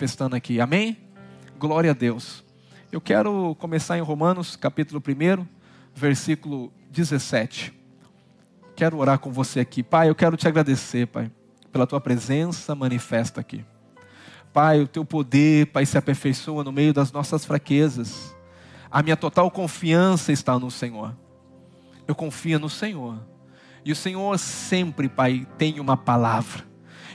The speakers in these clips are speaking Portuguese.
manifestando aqui. Amém? Glória a Deus. Eu quero começar em Romanos, capítulo 1, versículo 17. Quero orar com você aqui. Pai, eu quero te agradecer, Pai, pela tua presença manifesta aqui. Pai, o teu poder, Pai, se aperfeiçoa no meio das nossas fraquezas. A minha total confiança está no Senhor. Eu confio no Senhor. E o Senhor sempre, Pai, tem uma palavra.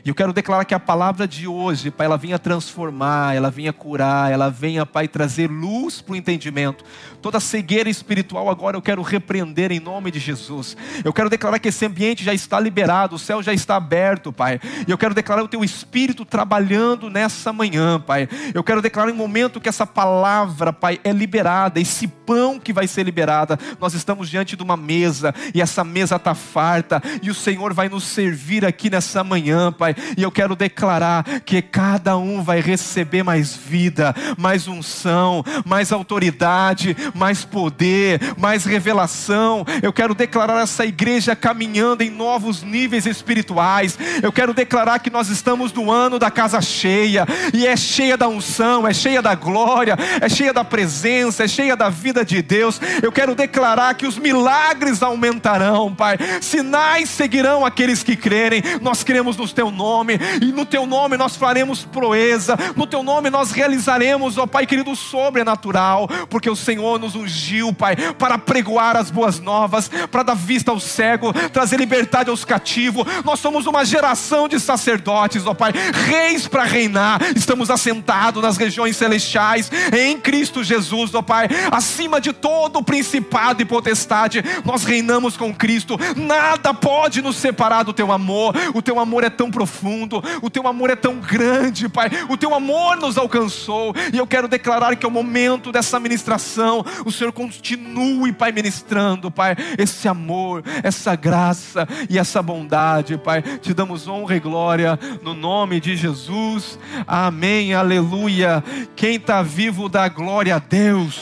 E eu quero declarar que a palavra de hoje, Pai, ela venha transformar, ela venha curar, ela venha, Pai, trazer luz para o entendimento. Toda cegueira espiritual agora eu quero repreender em nome de Jesus. Eu quero declarar que esse ambiente já está liberado, o céu já está aberto, Pai. E eu quero declarar o Teu Espírito trabalhando nessa manhã, Pai. Eu quero declarar em um momento que essa palavra, Pai, é liberada, esse pão que vai ser liberada. Nós estamos diante de uma mesa e essa mesa está farta e o Senhor vai nos servir aqui nessa manhã, Pai e eu quero declarar que cada um vai receber mais vida, mais unção, mais autoridade, mais poder, mais revelação. Eu quero declarar essa igreja caminhando em novos níveis espirituais. Eu quero declarar que nós estamos no ano da casa cheia, e é cheia da unção, é cheia da glória, é cheia da presença, é cheia da vida de Deus. Eu quero declarar que os milagres aumentarão, Pai. Sinais seguirão aqueles que crerem. Nós cremos no teu nome nome, e no teu nome nós faremos proeza, no teu nome nós realizaremos, ó Pai querido, o sobrenatural, porque o Senhor nos ungiu, Pai, para pregoar as boas novas, para dar vista ao cego, trazer liberdade aos cativos. Nós somos uma geração de sacerdotes, ó Pai, reis para reinar. Estamos assentados nas regiões celestiais em Cristo Jesus, ó Pai, acima de todo principado e potestade. Nós reinamos com Cristo. Nada pode nos separar do teu amor. O teu amor é tão profundo profundo, o teu amor é tão grande, Pai, o teu amor nos alcançou, e eu quero declarar que é o momento dessa ministração, o Senhor continue, Pai, ministrando, Pai, esse amor, essa graça e essa bondade, Pai, te damos honra e glória no nome de Jesus, amém, aleluia. Quem está vivo dá glória a Deus,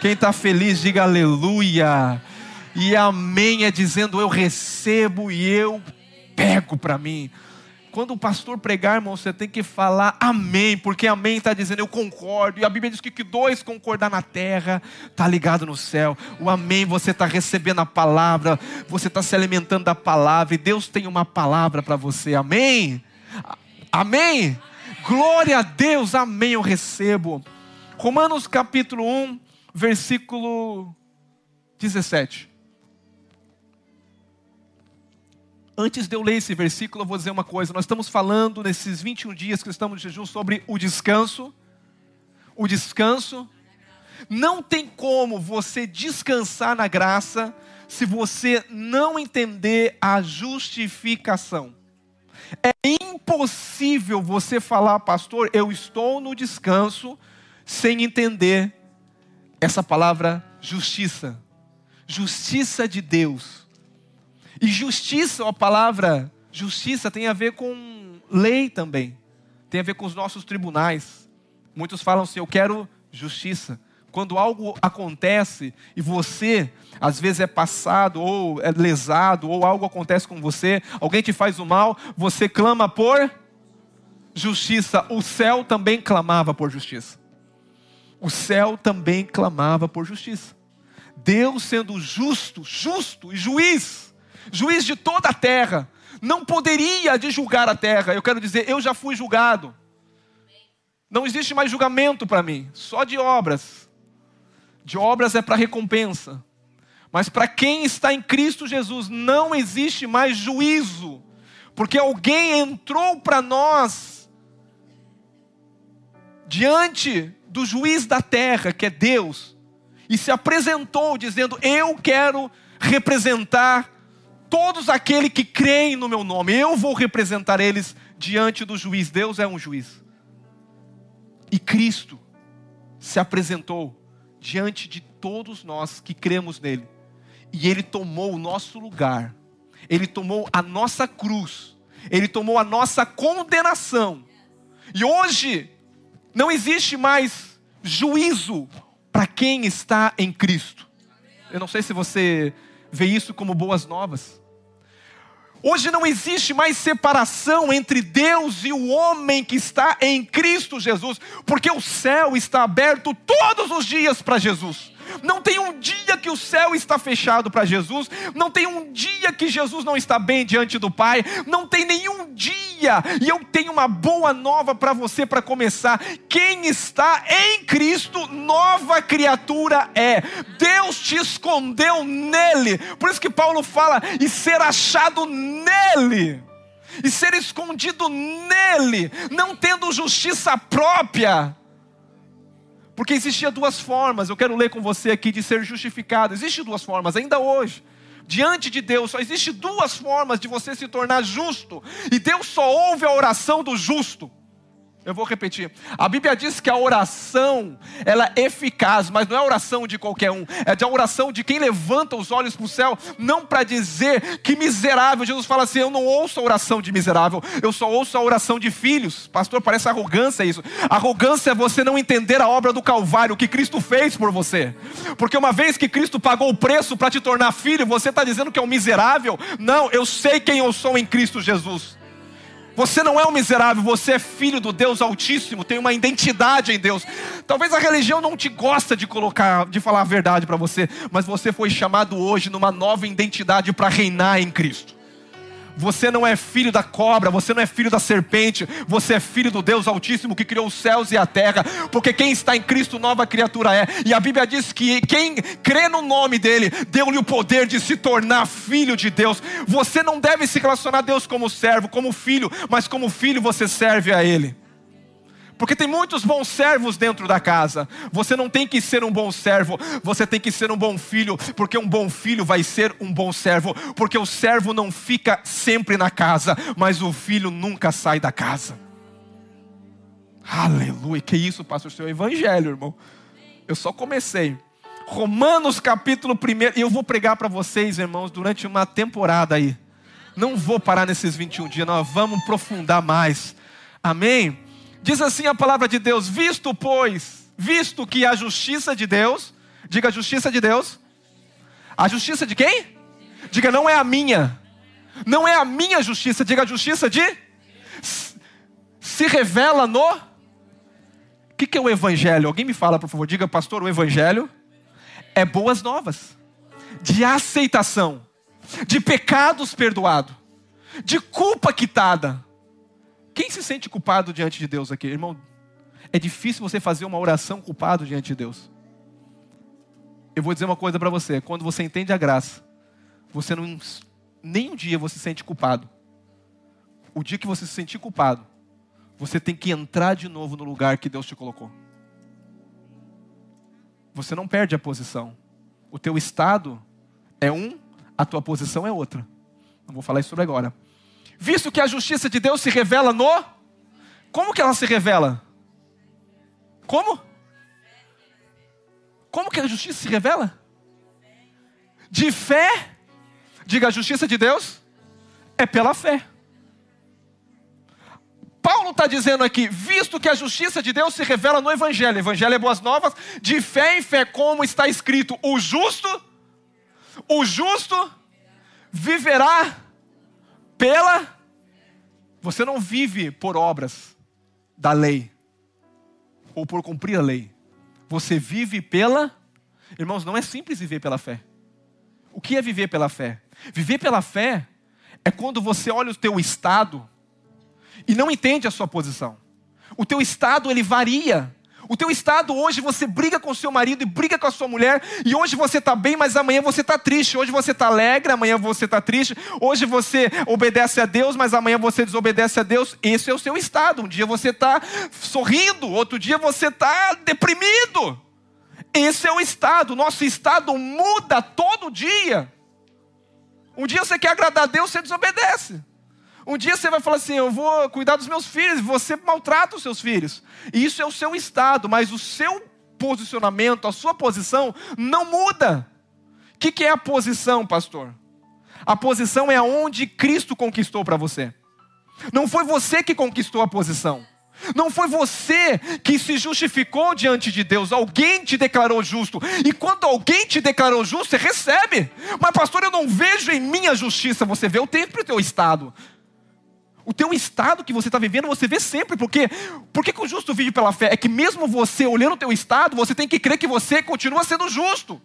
quem está feliz, diga aleluia. E amém é dizendo eu recebo e eu pego para mim. Quando o pastor pregar, irmão, você tem que falar amém, porque amém está dizendo eu concordo. E a Bíblia diz que, que dois concordar na terra, está ligado no céu. O amém, você está recebendo a palavra, você está se alimentando da palavra, e Deus tem uma palavra para você. Amém? Amém? Glória a Deus, amém, eu recebo. Romanos capítulo 1, versículo 17. Antes de eu ler esse versículo, eu vou dizer uma coisa. Nós estamos falando nesses 21 dias que estamos de jejum sobre o descanso. O descanso. Não tem como você descansar na graça se você não entender a justificação. É impossível você falar, pastor, eu estou no descanso, sem entender essa palavra justiça. Justiça de Deus. E justiça, a palavra justiça tem a ver com lei também. Tem a ver com os nossos tribunais. Muitos falam assim: eu quero justiça. Quando algo acontece e você, às vezes, é passado ou é lesado, ou algo acontece com você, alguém te faz o mal, você clama por justiça. O céu também clamava por justiça. O céu também clamava por justiça. Deus sendo justo, justo e juiz juiz de toda a terra, não poderia de julgar a terra. Eu quero dizer, eu já fui julgado. Não existe mais julgamento para mim, só de obras. De obras é para recompensa. Mas para quem está em Cristo Jesus, não existe mais juízo, porque alguém entrou para nós diante do juiz da terra, que é Deus, e se apresentou dizendo: Eu quero representar todos aqueles que creem no meu nome, eu vou representar eles diante do juiz. Deus é um juiz. E Cristo se apresentou diante de todos nós que cremos nele. E ele tomou o nosso lugar. Ele tomou a nossa cruz. Ele tomou a nossa condenação. E hoje não existe mais juízo para quem está em Cristo. Eu não sei se você vê isso como boas novas. Hoje não existe mais separação entre Deus e o homem que está em Cristo Jesus, porque o céu está aberto todos os dias para Jesus. Não tem um dia que o céu está fechado para Jesus, não tem um dia que Jesus não está bem diante do Pai, não tem nenhum dia. E eu tenho uma boa nova para você para começar. Quem está em Cristo, nova criatura é. Deus te escondeu nele. Por isso que Paulo fala e ser achado nele. E ser escondido nele, não tendo justiça própria, porque existia duas formas, eu quero ler com você aqui de ser justificado. Existem duas formas, ainda hoje. Diante de Deus, só existe duas formas de você se tornar justo. E Deus só ouve a oração do justo. Eu vou repetir. A Bíblia diz que a oração, ela é eficaz, mas não é a oração de qualquer um. É a oração de quem levanta os olhos para o céu, não para dizer que miserável. Jesus fala assim: Eu não ouço a oração de miserável, eu só ouço a oração de filhos. Pastor, parece arrogância isso. Arrogância é você não entender a obra do Calvário, o que Cristo fez por você. Porque uma vez que Cristo pagou o preço para te tornar filho, você está dizendo que é um miserável? Não, eu sei quem eu sou em Cristo Jesus. Você não é um miserável, você é filho do Deus Altíssimo, tem uma identidade em Deus. Talvez a religião não te gosta de colocar, de falar a verdade para você, mas você foi chamado hoje numa nova identidade para reinar em Cristo. Você não é filho da cobra, você não é filho da serpente, você é filho do Deus Altíssimo que criou os céus e a terra, porque quem está em Cristo, nova criatura é. E a Bíblia diz que quem crê no nome dele, deu-lhe o poder de se tornar filho de Deus. Você não deve se relacionar a Deus como servo, como filho, mas como filho você serve a ele. Porque tem muitos bons servos dentro da casa. Você não tem que ser um bom servo, você tem que ser um bom filho, porque um bom filho vai ser um bom servo, porque o servo não fica sempre na casa, mas o filho nunca sai da casa. Aleluia, que isso, pastor, seu evangelho, irmão. Eu só comecei. Romanos capítulo 1, e eu vou pregar para vocês, irmãos, durante uma temporada aí. Não vou parar nesses 21 dias, nós vamos aprofundar mais. Amém? Diz assim a palavra de Deus: visto, pois, visto que a justiça de Deus, diga a justiça de Deus, a justiça de quem? Diga, não é a minha, não é a minha justiça, diga a justiça de, se revela no, o que, que é o Evangelho? Alguém me fala, por favor, diga, pastor, o Evangelho é boas novas, de aceitação, de pecados perdoados, de culpa quitada, quem se sente culpado diante de Deus aqui? Irmão, é difícil você fazer uma oração culpado diante de Deus. Eu vou dizer uma coisa para você: quando você entende a graça, você não, nem um dia você se sente culpado. O dia que você se sentir culpado, você tem que entrar de novo no lugar que Deus te colocou. Você não perde a posição. O teu estado é um, a tua posição é outra. Não vou falar isso sobre agora visto que a justiça de Deus se revela no. Como que ela se revela? Como? Como que a justiça se revela? De fé. Diga, a justiça de Deus é pela fé. Paulo está dizendo aqui, visto que a justiça de Deus se revela no Evangelho, Evangelho é boas novas, de fé em fé, como está escrito, o justo, o justo viverá pela. Você não vive por obras da lei ou por cumprir a lei. Você vive pela. Irmãos, não é simples viver pela fé. O que é viver pela fé? Viver pela fé é quando você olha o teu estado e não entende a sua posição. O teu estado ele varia o teu estado hoje você briga com seu marido e briga com a sua mulher, e hoje você está bem, mas amanhã você está triste. Hoje você está alegre, amanhã você está triste. Hoje você obedece a Deus, mas amanhã você desobedece a Deus. Esse é o seu estado. Um dia você está sorrindo, outro dia você está deprimido. Esse é o estado. Nosso estado muda todo dia. Um dia você quer agradar a Deus, você desobedece. Um dia você vai falar assim: eu vou cuidar dos meus filhos, você maltrata os seus filhos. E isso é o seu estado, mas o seu posicionamento, a sua posição não muda. O que, que é a posição, pastor? A posição é aonde Cristo conquistou para você. Não foi você que conquistou a posição. Não foi você que se justificou diante de Deus, alguém te declarou justo. E quando alguém te declarou justo, você recebe. Mas, pastor, eu não vejo em minha justiça. Você vê o tempo do teu estado. O teu estado que você está vivendo, você vê sempre. Porque, por que o justo vive pela fé? É que mesmo você olhando o teu estado, você tem que crer que você continua sendo justo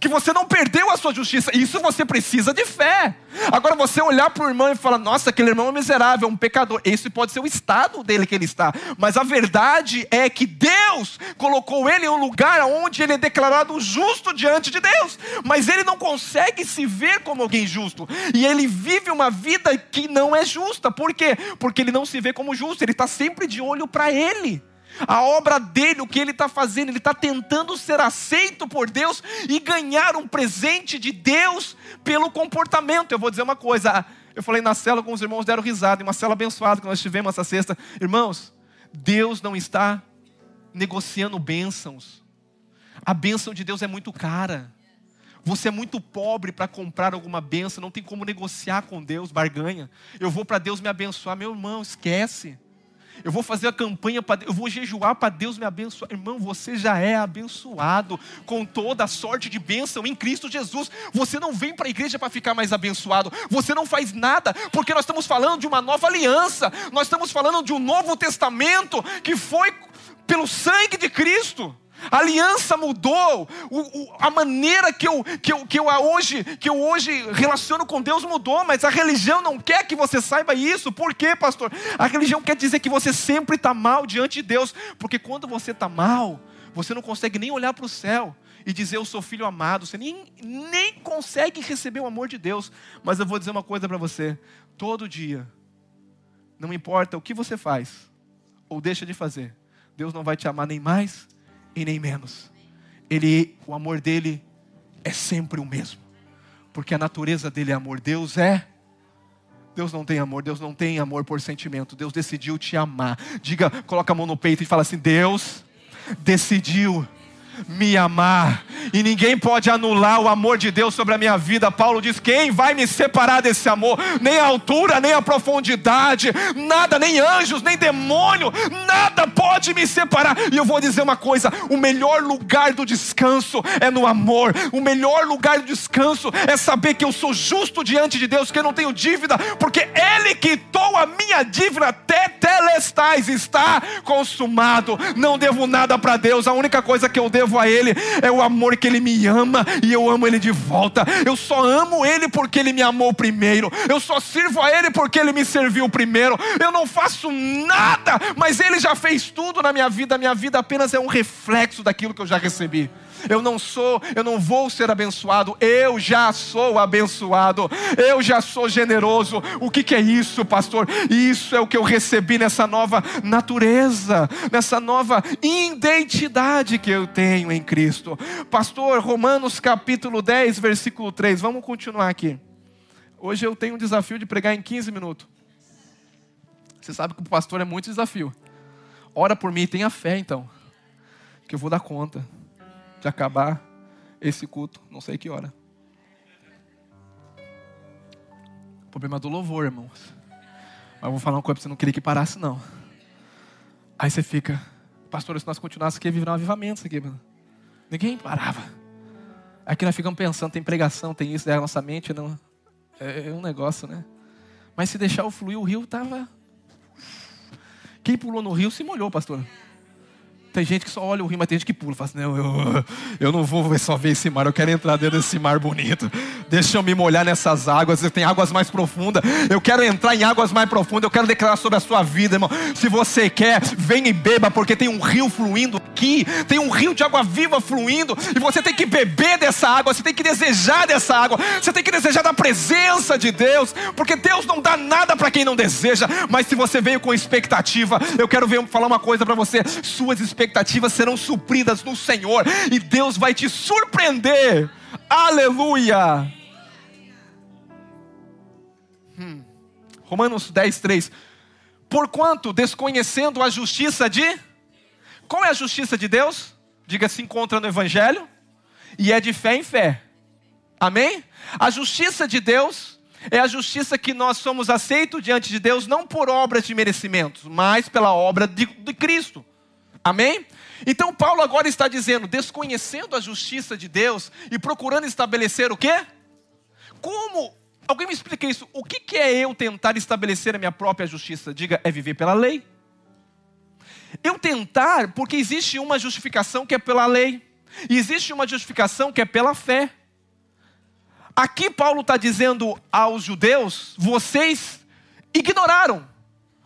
que você não perdeu a sua justiça. Isso você precisa de fé. Agora você olhar para o irmão e falar: "Nossa, aquele irmão é miserável, é um pecador". Esse pode ser o estado dele que ele está. Mas a verdade é que Deus colocou ele em um lugar onde ele é declarado justo diante de Deus. Mas ele não consegue se ver como alguém justo. E ele vive uma vida que não é justa. Por quê? Porque ele não se vê como justo. Ele está sempre de olho para ele a obra dele, o que ele está fazendo, ele está tentando ser aceito por Deus e ganhar um presente de Deus pelo comportamento. Eu vou dizer uma coisa, eu falei na cela com os irmãos, deram risada, em uma cela abençoada que nós tivemos essa sexta. Irmãos, Deus não está negociando bênçãos. A bênção de Deus é muito cara. Você é muito pobre para comprar alguma bênção, não tem como negociar com Deus, barganha. Eu vou para Deus me abençoar, meu irmão, esquece eu vou fazer a campanha para eu vou jejuar para Deus me abençoar. Irmão, você já é abençoado com toda a sorte de bênção em Cristo Jesus. Você não vem para a igreja para ficar mais abençoado. Você não faz nada, porque nós estamos falando de uma nova aliança. Nós estamos falando de um novo testamento que foi pelo sangue de Cristo. A aliança mudou, o, o, a maneira que eu, que, eu, que, eu hoje, que eu hoje relaciono com Deus mudou, mas a religião não quer que você saiba isso. Por quê, pastor? A religião quer dizer que você sempre está mal diante de Deus, porque quando você está mal, você não consegue nem olhar para o céu e dizer eu sou filho amado, você nem, nem consegue receber o amor de Deus. Mas eu vou dizer uma coisa para você: todo dia, não importa o que você faz ou deixa de fazer, Deus não vai te amar nem mais e nem menos. Ele, o amor dele é sempre o mesmo. Porque a natureza dele é amor. Deus é Deus não tem amor, Deus não tem amor por sentimento. Deus decidiu te amar. Diga, coloca a mão no peito e fala assim: Deus decidiu me amar, e ninguém pode anular o amor de Deus sobre a minha vida. Paulo diz: quem vai me separar desse amor? Nem a altura, nem a profundidade, nada, nem anjos, nem demônio, nada pode me separar. E eu vou dizer uma coisa: o melhor lugar do descanso é no amor, o melhor lugar do descanso é saber que eu sou justo diante de Deus, que eu não tenho dívida, porque Ele quitou a minha dívida até telestais, está consumado. Não devo nada para Deus, a única coisa que eu devo devo a Ele é o amor que Ele me ama e eu amo Ele de volta. Eu só amo Ele porque Ele me amou primeiro. Eu só sirvo a Ele porque Ele me serviu primeiro. Eu não faço nada, mas Ele já fez tudo na minha vida. Minha vida apenas é um reflexo daquilo que eu já recebi eu não sou, eu não vou ser abençoado, eu já sou abençoado, eu já sou generoso. O que, que é isso, pastor? Isso é o que eu recebi nessa nova natureza, nessa nova identidade que eu tenho em Cristo. Pastor, Romanos capítulo 10, versículo 3, vamos continuar aqui. Hoje eu tenho um desafio de pregar em 15 minutos. Você sabe que o pastor é muito desafio. Ora por mim, tenha fé então, que eu vou dar conta de acabar esse culto, não sei que hora. Problema do louvor, irmãos. Mas vou falar uma coisa para você não querer que parasse, não. Aí você fica, pastor, se nós continuássemos aqui, ia um avivamento aqui, mano. Ninguém parava. Aqui nós ficamos pensando, tem pregação, tem isso, daí a nossa mente não. É, é um negócio, né? Mas se deixar o fluir, o rio estava. Quem pulou no rio se molhou, pastor. Tem gente que só olha o rio, mas tem gente que pula. Fala assim, não, eu, eu não vou só ver esse mar, eu quero entrar dentro desse mar bonito. Deixa eu me molhar nessas águas. Tem águas mais profundas. Eu quero entrar em águas mais profundas. Eu quero declarar sobre a sua vida, irmão. Se você quer, vem e beba, porque tem um rio fluindo aqui. Tem um rio de água viva fluindo. E você tem que beber dessa água. Você tem que desejar dessa água. Você tem que desejar da presença de Deus. Porque Deus não dá nada para quem não deseja. Mas se você veio com expectativa, eu quero ver, falar uma coisa para você. Suas expectativas expectativas serão supridas no Senhor e Deus vai te surpreender. Aleluia! Hum. Romanos 10, 3. Porquanto, desconhecendo a justiça de. Qual é a justiça de Deus? Diga se encontra no Evangelho. E é de fé em fé. Amém? A justiça de Deus é a justiça que nós somos aceitos diante de Deus, não por obras de merecimentos, mas pela obra de, de Cristo. Amém? Então Paulo agora está dizendo, desconhecendo a justiça de Deus e procurando estabelecer o quê? Como? Alguém me explica isso? O que, que é eu tentar estabelecer a minha própria justiça? Diga, é viver pela lei. Eu tentar, porque existe uma justificação que é pela lei, e existe uma justificação que é pela fé. Aqui Paulo está dizendo aos judeus: vocês ignoraram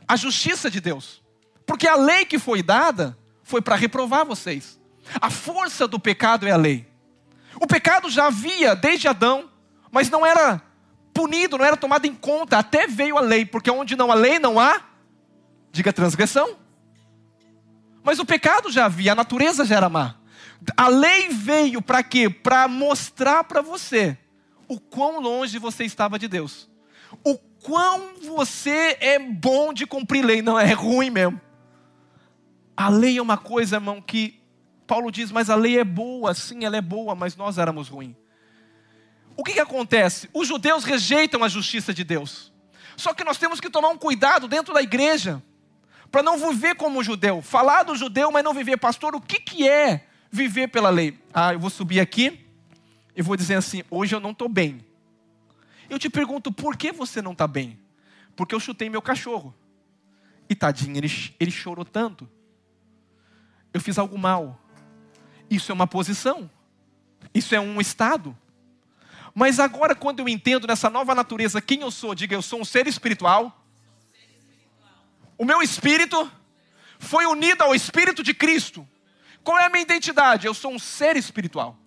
a justiça de Deus, porque a lei que foi dada foi para reprovar vocês. A força do pecado é a lei. O pecado já havia desde Adão, mas não era punido, não era tomado em conta, até veio a lei, porque onde não há lei não há, diga transgressão. Mas o pecado já havia, a natureza já era má. A lei veio para quê? Para mostrar para você o quão longe você estava de Deus. O quão você é bom de cumprir lei, não é ruim mesmo. A lei é uma coisa, irmão, que Paulo diz, mas a lei é boa, sim, ela é boa, mas nós éramos ruins. O que, que acontece? Os judeus rejeitam a justiça de Deus. Só que nós temos que tomar um cuidado dentro da igreja, para não viver como judeu. Falar do judeu, mas não viver. Pastor, o que, que é viver pela lei? Ah, eu vou subir aqui e vou dizer assim: hoje eu não estou bem. Eu te pergunto, por que você não está bem? Porque eu chutei meu cachorro. E tadinho, ele, ele chorou tanto. Eu fiz algo mal. Isso é uma posição. Isso é um estado. Mas agora, quando eu entendo nessa nova natureza quem eu sou, diga eu sou um ser espiritual. O meu espírito foi unido ao espírito de Cristo. Qual é a minha identidade? Eu sou um ser espiritual.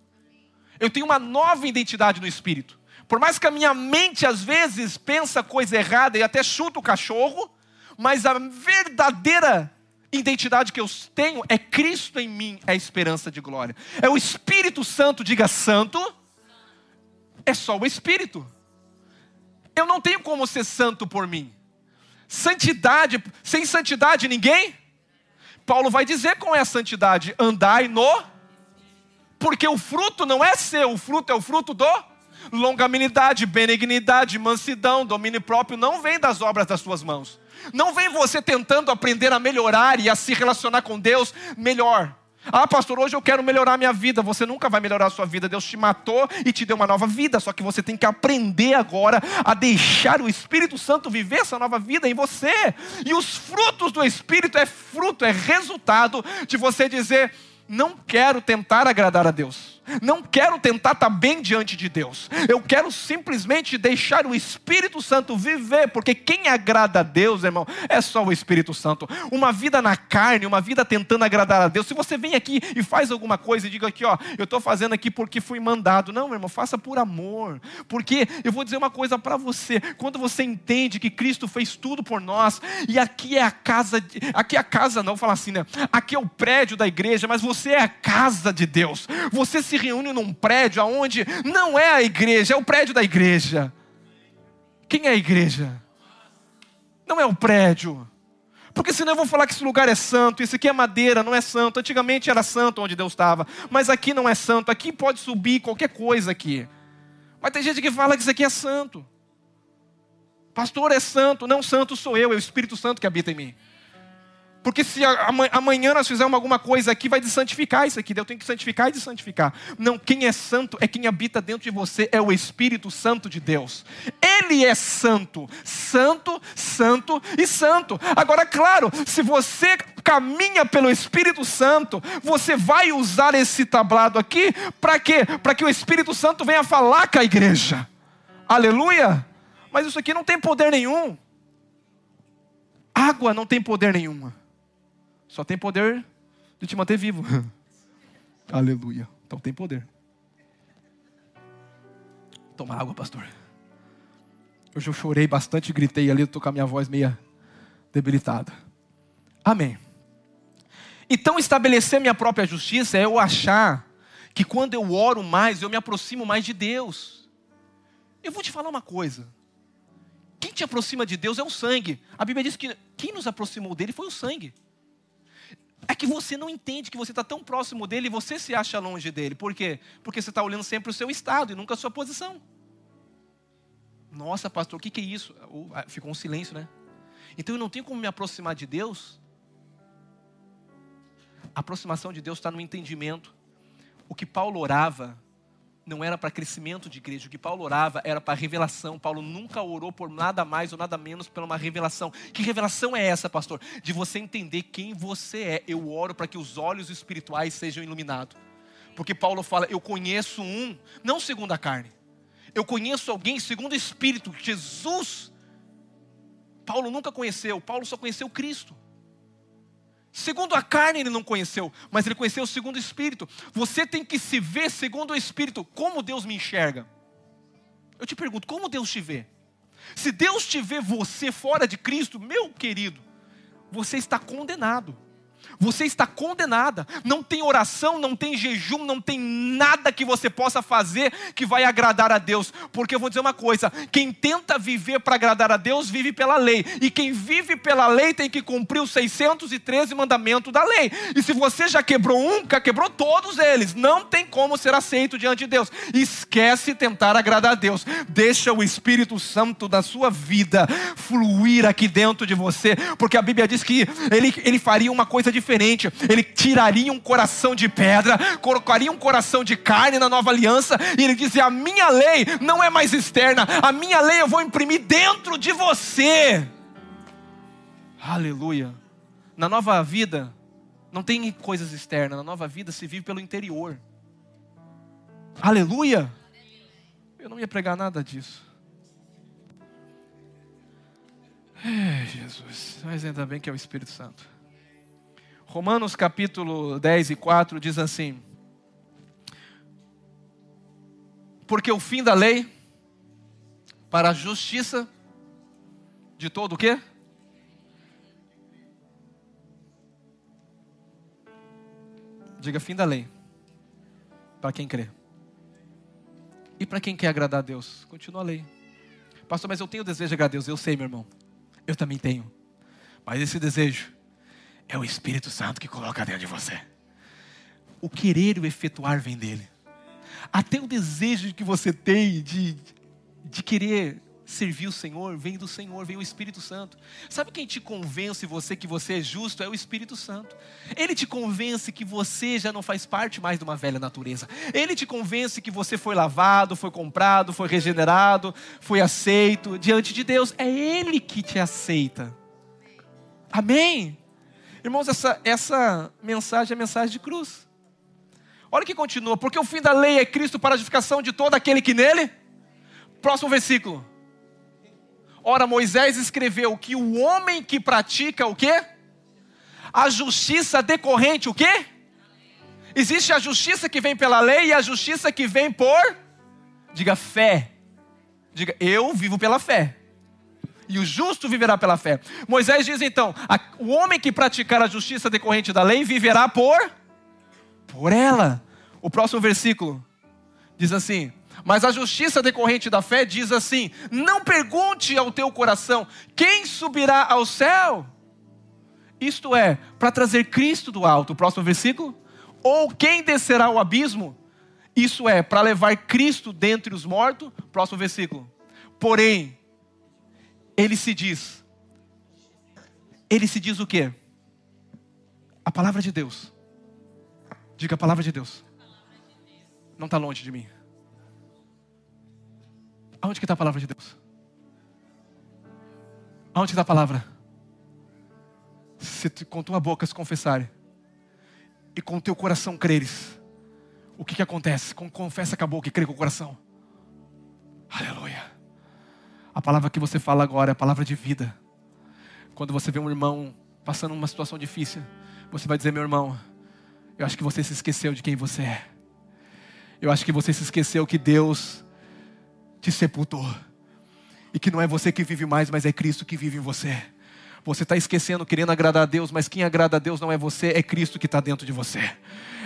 Eu tenho uma nova identidade no espírito. Por mais que a minha mente às vezes pensa coisa errada e até chuta o cachorro, mas a verdadeira identidade que eu tenho é Cristo em mim, é a esperança de glória. É o Espírito Santo, diga santo. É só o Espírito. Eu não tenho como ser santo por mim. Santidade, sem santidade ninguém. Paulo vai dizer qual é a santidade: andai no porque o fruto não é seu, o fruto é o fruto do longanimidade, benignidade, mansidão, domínio próprio, não vem das obras das suas mãos. Não vem você tentando aprender a melhorar e a se relacionar com Deus melhor. Ah, pastor, hoje eu quero melhorar minha vida. Você nunca vai melhorar a sua vida. Deus te matou e te deu uma nova vida. Só que você tem que aprender agora a deixar o Espírito Santo viver essa nova vida em você. E os frutos do Espírito é fruto, é resultado de você dizer: não quero tentar agradar a Deus. Não quero tentar estar bem diante de Deus. Eu quero simplesmente deixar o Espírito Santo viver, porque quem agrada a Deus, irmão, é só o Espírito Santo. Uma vida na carne, uma vida tentando agradar a Deus. Se você vem aqui e faz alguma coisa e diga aqui, ó, eu estou fazendo aqui porque fui mandado. Não, meu irmão, faça por amor. Porque eu vou dizer uma coisa para você. Quando você entende que Cristo fez tudo por nós, e aqui é a casa, aqui é a casa, não, falar assim, né? Aqui é o prédio da igreja, mas você é a casa de Deus. Você se se reúne num prédio aonde não é a igreja, é o prédio da igreja. Quem é a igreja? Não é o prédio. Porque senão eu vou falar que esse lugar é santo, esse aqui é madeira, não é santo. Antigamente era santo onde Deus estava, mas aqui não é santo. Aqui pode subir qualquer coisa aqui. Mas tem gente que fala que isso aqui é santo. Pastor é santo, não santo sou eu, é o Espírito Santo que habita em mim. Porque se amanhã nós fizermos alguma coisa aqui, vai desantificar isso aqui. Eu tenho que santificar e desantificar. Não, quem é santo é quem habita dentro de você, é o Espírito Santo de Deus. Ele é santo. Santo, santo e santo. Agora, claro, se você caminha pelo Espírito Santo, você vai usar esse tablado aqui para quê? Para que o Espírito Santo venha falar com a igreja. Aleluia! Mas isso aqui não tem poder nenhum. Água não tem poder nenhuma. Só tem poder de te manter vivo. Aleluia. Então tem poder. Toma água, pastor. Hoje eu chorei bastante, gritei ali, estou com a minha voz meia debilitada. Amém. Então, estabelecer minha própria justiça é eu achar que quando eu oro mais, eu me aproximo mais de Deus. Eu vou te falar uma coisa. Quem te aproxima de Deus é o sangue. A Bíblia diz que quem nos aproximou dele foi o sangue. É que você não entende que você está tão próximo dele e você se acha longe dele. Por quê? Porque você está olhando sempre o seu estado e nunca a sua posição. Nossa, pastor, o que, que é isso? Ficou um silêncio, né? Então eu não tenho como me aproximar de Deus. A aproximação de Deus está no entendimento. O que Paulo orava não era para crescimento de igreja. O que Paulo orava era para revelação. Paulo nunca orou por nada mais ou nada menos pela uma revelação. Que revelação é essa, pastor? De você entender quem você é. Eu oro para que os olhos espirituais sejam iluminados. Porque Paulo fala: Eu conheço um, não segundo a carne. Eu conheço alguém segundo o Espírito. Jesus. Paulo nunca conheceu. Paulo só conheceu Cristo. Segundo a carne ele não conheceu, mas ele conheceu segundo o Espírito. Você tem que se ver segundo o Espírito. Como Deus me enxerga? Eu te pergunto, como Deus te vê? Se Deus te vê você fora de Cristo, meu querido, você está condenado. Você está condenada. Não tem oração, não tem jejum, não tem nada que você possa fazer que vai agradar a Deus. Porque eu vou dizer uma coisa: quem tenta viver para agradar a Deus vive pela lei. E quem vive pela lei tem que cumprir os 613 mandamentos da lei. E se você já quebrou um, já quebrou todos eles. Não tem como ser aceito diante de Deus. Esquece tentar agradar a Deus. Deixa o Espírito Santo da sua vida fluir aqui dentro de você. Porque a Bíblia diz que ele, ele faria uma coisa diferente. Ele tiraria um coração de pedra, colocaria um coração de carne na nova aliança, e ele dizia: A minha lei não é mais externa, a minha lei eu vou imprimir dentro de você. Aleluia. Na nova vida, não tem coisas externas, na nova vida se vive pelo interior. Aleluia. Eu não ia pregar nada disso. É, Jesus, mas ainda bem que é o Espírito Santo. Romanos capítulo 10 e 4 diz assim: Porque o fim da lei para a justiça de todo o quê? Diga fim da lei. Para quem crê. E para quem quer agradar a Deus? Continua a lei. Pastor, mas eu tenho desejo de agradar a Deus. Eu sei, meu irmão. Eu também tenho. Mas esse desejo é o Espírito Santo que coloca dentro de você. O querer e o efetuar vem dele. Até o desejo que você tem de, de querer servir o Senhor vem do Senhor, vem o Espírito Santo. Sabe quem te convence você que você é justo? É o Espírito Santo. Ele te convence que você já não faz parte mais de uma velha natureza. Ele te convence que você foi lavado, foi comprado, foi regenerado, foi aceito diante de Deus. É Ele que te aceita. Amém? Irmãos, essa, essa mensagem é mensagem de cruz. Olha que continua, porque o fim da lei é Cristo para a justificação de todo aquele que nele. Próximo versículo. Ora, Moisés escreveu que o homem que pratica o quê? A justiça decorrente, o quê? Existe a justiça que vem pela lei e a justiça que vem por, diga fé. Diga, eu vivo pela fé e o justo viverá pela fé. Moisés diz então: o homem que praticar a justiça decorrente da lei viverá por por ela. O próximo versículo diz assim: Mas a justiça decorrente da fé diz assim: Não pergunte ao teu coração quem subirá ao céu. Isto é, para trazer Cristo do alto. O próximo versículo. Ou quem descerá ao abismo. Isso é, para levar Cristo dentre os mortos. Próximo versículo. Porém, ele se diz. Ele se diz o quê? A palavra de Deus. Diga a palavra de Deus. Não está longe de mim. Aonde que está a palavra de Deus? Aonde está a palavra? Se tu, com tua boca se confessar e com teu coração creres, o que que acontece? Com, confessa com a boca e crê com o coração. Aleluia. A palavra que você fala agora é a palavra de vida. Quando você vê um irmão passando uma situação difícil, você vai dizer: Meu irmão, eu acho que você se esqueceu de quem você é. Eu acho que você se esqueceu que Deus te sepultou. E que não é você que vive mais, mas é Cristo que vive em você. Você está esquecendo, querendo agradar a Deus, mas quem agrada a Deus não é você, é Cristo que está dentro de você.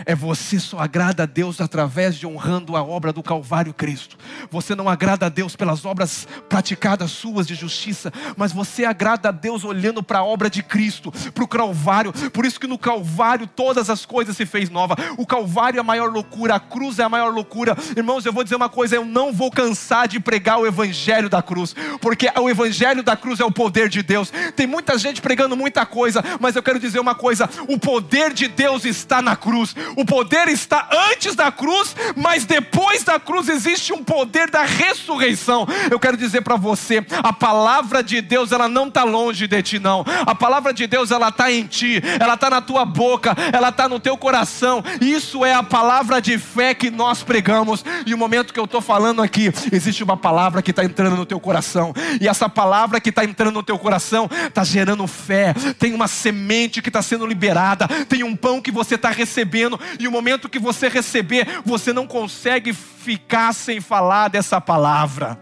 É você só agrada a Deus através de honrando a obra do Calvário Cristo. Você não agrada a Deus pelas obras praticadas suas de justiça, mas você agrada a Deus olhando para a obra de Cristo, para o Calvário. Por isso que no Calvário todas as coisas se fez nova. O Calvário é a maior loucura, a cruz é a maior loucura. Irmãos, eu vou dizer uma coisa, eu não vou cansar de pregar o evangelho da cruz, porque o evangelho da cruz é o poder de Deus. Tem muita gente pregando muita coisa, mas eu quero dizer uma coisa, o poder de Deus está na cruz. O poder está antes da cruz, mas depois da cruz existe um poder da ressurreição. Eu quero dizer para você, a palavra de Deus ela não está longe de ti não. A palavra de Deus ela está em ti, ela está na tua boca, ela está no teu coração. Isso é a palavra de fé que nós pregamos. E o momento que eu estou falando aqui, existe uma palavra que está entrando no teu coração. E essa palavra que está entrando no teu coração está gerando fé. Tem uma semente que está sendo liberada. Tem um pão que você está recebendo e o momento que você receber, você não consegue ficar sem falar dessa palavra.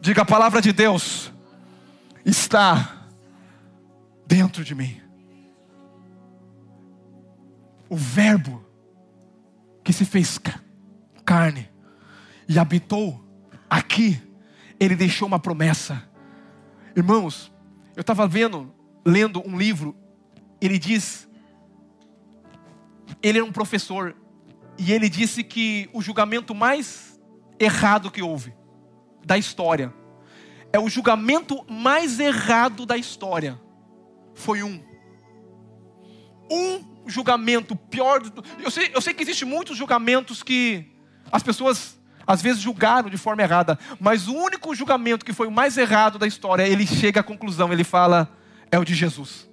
Diga a palavra de Deus está dentro de mim. O Verbo que se fez carne e habitou aqui, ele deixou uma promessa. Irmãos, eu estava vendo, lendo um livro, ele diz ele era um professor e ele disse que o julgamento mais errado que houve da história é o julgamento mais errado da história. Foi um. Um julgamento pior. Eu sei, eu sei que existem muitos julgamentos que as pessoas às vezes julgaram de forma errada, mas o único julgamento que foi o mais errado da história, ele chega à conclusão, ele fala, é o de Jesus.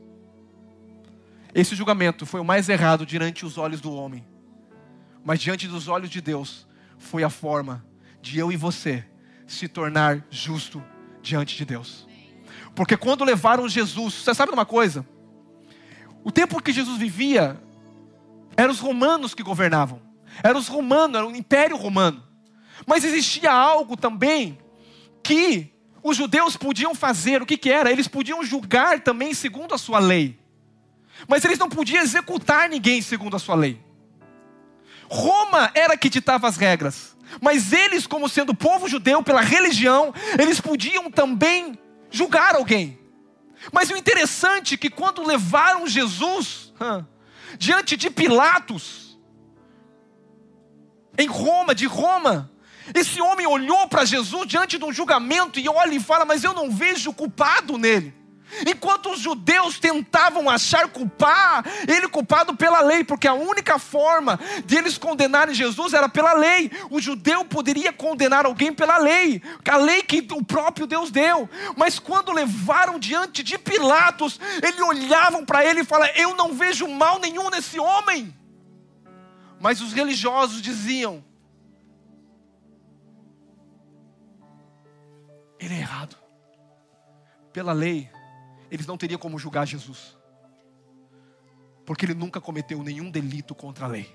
Esse julgamento foi o mais errado diante os olhos do homem, mas diante dos olhos de Deus, foi a forma de eu e você se tornar justo diante de Deus. Porque quando levaram Jesus, você sabe de uma coisa? O tempo que Jesus vivia, eram os romanos que governavam. Eram os romanos, era o império romano. Mas existia algo também que os judeus podiam fazer. O que, que era? Eles podiam julgar também segundo a sua lei. Mas eles não podiam executar ninguém segundo a sua lei. Roma era que ditava as regras. Mas eles, como sendo povo judeu pela religião, eles podiam também julgar alguém. Mas o interessante é que quando levaram Jesus diante de Pilatos, em Roma, de Roma, esse homem olhou para Jesus diante de um julgamento e olha e fala: Mas eu não vejo culpado nele. Enquanto os judeus tentavam achar culpar ele culpado pela lei, porque a única forma de eles condenarem Jesus era pela lei. O judeu poderia condenar alguém pela lei, a lei que o próprio Deus deu. Mas quando levaram diante de Pilatos, eles olhavam para ele e falavam: Eu não vejo mal nenhum nesse homem. Mas os religiosos diziam: Ele é errado. Pela lei, eles não teriam como julgar Jesus. Porque ele nunca cometeu nenhum delito contra a lei.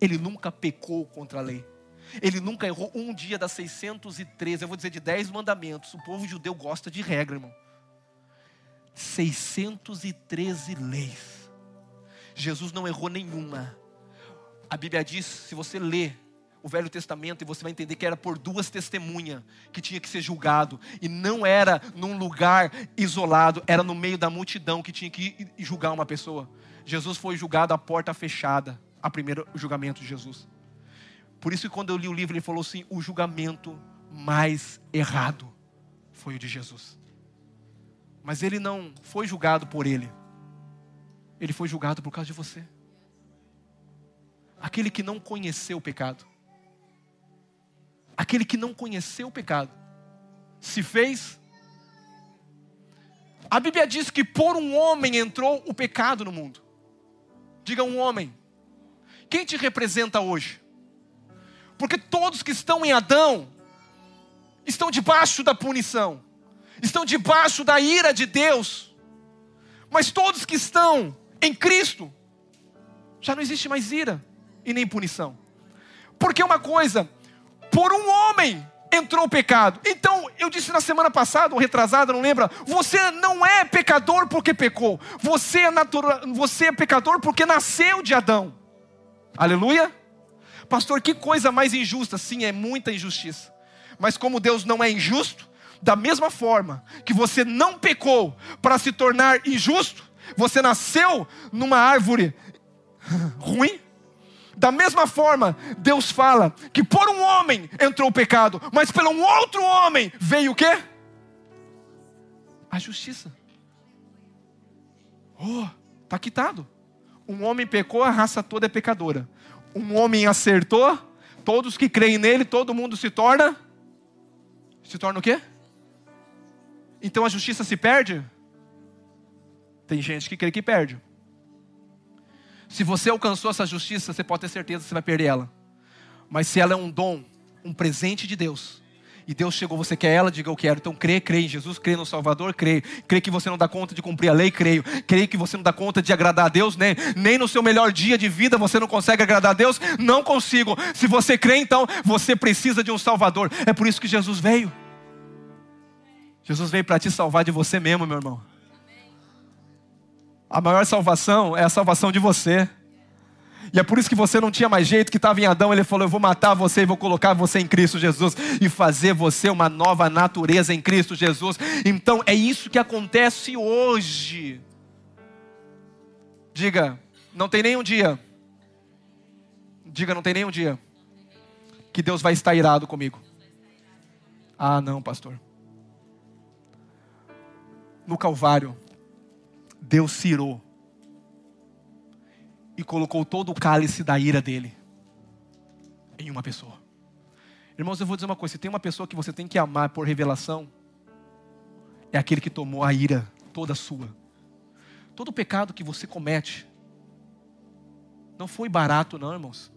Ele nunca pecou contra a lei. Ele nunca errou um dia das 613, eu vou dizer de 10 mandamentos. O povo judeu gosta de regra, irmão. 613 leis. Jesus não errou nenhuma. A Bíblia diz, se você ler o Velho Testamento e você vai entender que era por duas testemunhas que tinha que ser julgado. E não era num lugar isolado, era no meio da multidão que tinha que julgar uma pessoa. Jesus foi julgado à porta fechada, a primeiro julgamento de Jesus. Por isso que quando eu li o livro, ele falou assim: o julgamento mais errado foi o de Jesus. Mas ele não foi julgado por ele. Ele foi julgado por causa de você. Aquele que não conheceu o pecado aquele que não conheceu o pecado, se fez. A Bíblia diz que por um homem entrou o pecado no mundo. Diga um homem. Quem te representa hoje? Porque todos que estão em Adão estão debaixo da punição, estão debaixo da ira de Deus. Mas todos que estão em Cristo, já não existe mais ira e nem punição. Porque uma coisa, por um homem entrou o pecado. Então, eu disse na semana passada, ou retrasada, não lembra? Você não é pecador porque pecou. Você é, natura... você é pecador porque nasceu de Adão. Aleluia? Pastor, que coisa mais injusta. Sim, é muita injustiça. Mas como Deus não é injusto, da mesma forma que você não pecou para se tornar injusto, você nasceu numa árvore ruim, da mesma forma, Deus fala que por um homem entrou o pecado, mas pelo um outro homem veio o quê? A justiça. Oh, está quitado. Um homem pecou, a raça toda é pecadora. Um homem acertou, todos que creem nele, todo mundo se torna. Se torna o quê? Então a justiça se perde? Tem gente que crê que perde. Se você alcançou essa justiça, você pode ter certeza que você vai perder ela. Mas se ela é um dom, um presente de Deus, e Deus chegou, você quer ela, diga eu quero. Então crê, crê em Jesus, crê no Salvador, crê. Crê que você não dá conta de cumprir a lei, creio. Crê que você não dá conta de agradar a Deus, nem, nem no seu melhor dia de vida você não consegue agradar a Deus, não consigo. Se você crê, então você precisa de um Salvador. É por isso que Jesus veio. Jesus veio para te salvar de você mesmo, meu irmão. A maior salvação é a salvação de você. E é por isso que você não tinha mais jeito, que estava em Adão, ele falou: Eu vou matar você e vou colocar você em Cristo Jesus e fazer você uma nova natureza em Cristo Jesus. Então é isso que acontece hoje. Diga, não tem nenhum dia. Diga, não tem nenhum dia que Deus vai estar irado comigo. Ah, não, pastor. No Calvário, Deus se irou e colocou todo o cálice da ira dele em uma pessoa. Irmãos, eu vou dizer uma coisa: se tem uma pessoa que você tem que amar por revelação, é aquele que tomou a ira toda sua. Todo pecado que você comete não foi barato, não, irmãos.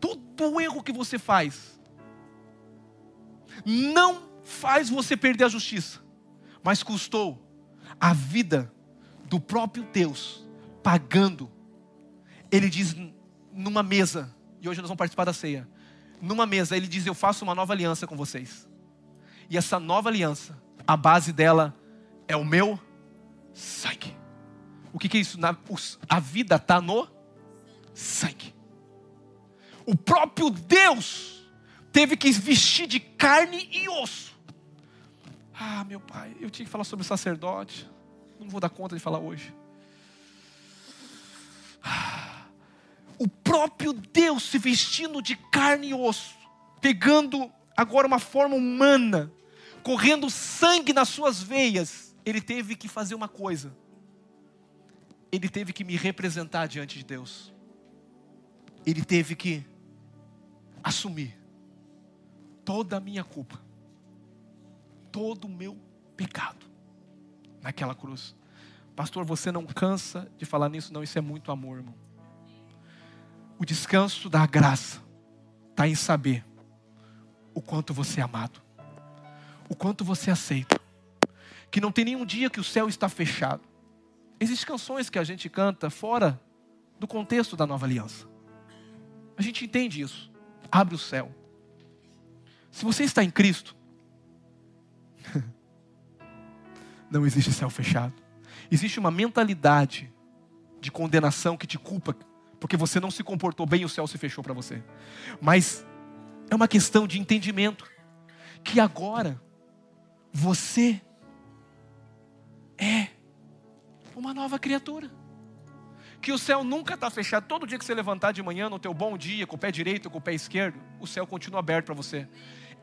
Todo erro que você faz não faz você perder a justiça, mas custou a vida do próprio Deus pagando. Ele diz numa mesa, e hoje nós vamos participar da ceia. Numa mesa, ele diz: Eu faço uma nova aliança com vocês. E essa nova aliança, a base dela é o meu sangue. O que, que é isso? a vida está no sangue. O próprio Deus teve que vestir de carne e osso ah, meu pai, eu tinha que falar sobre sacerdote. Não vou dar conta de falar hoje. Ah, o próprio Deus se vestindo de carne e osso, pegando agora uma forma humana, correndo sangue nas suas veias, ele teve que fazer uma coisa. Ele teve que me representar diante de Deus. Ele teve que assumir toda a minha culpa todo o meu pecado naquela cruz. Pastor, você não cansa de falar nisso? Não, isso é muito amor, irmão. O descanso da graça está em saber o quanto você é amado, o quanto você aceita, que não tem nenhum dia que o céu está fechado. Existem canções que a gente canta fora do contexto da nova aliança. A gente entende isso. Abre o céu. Se você está em Cristo, Não existe céu fechado. Existe uma mentalidade de condenação que te culpa porque você não se comportou bem e o céu se fechou para você. Mas é uma questão de entendimento que agora você é uma nova criatura. Que o céu nunca está fechado. Todo dia que você levantar de manhã, no teu bom dia, com o pé direito, com o pé esquerdo, o céu continua aberto para você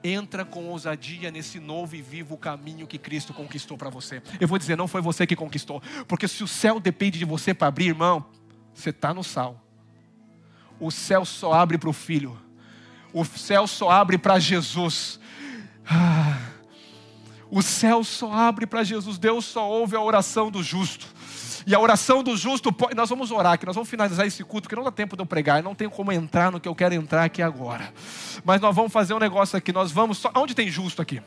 entra com ousadia nesse novo e vivo caminho que Cristo conquistou para você. Eu vou dizer, não foi você que conquistou, porque se o céu depende de você para abrir, irmão, você está no sal. O céu só abre para o Filho, o céu só abre para Jesus. Ah, o céu só abre para Jesus, Deus só ouve a oração do justo. E a oração do justo, nós vamos orar aqui, nós vamos finalizar esse culto, porque não dá tempo de eu pregar, eu não tenho como entrar no que eu quero entrar aqui agora. Mas nós vamos fazer um negócio aqui, nós vamos só. Onde tem justo aqui?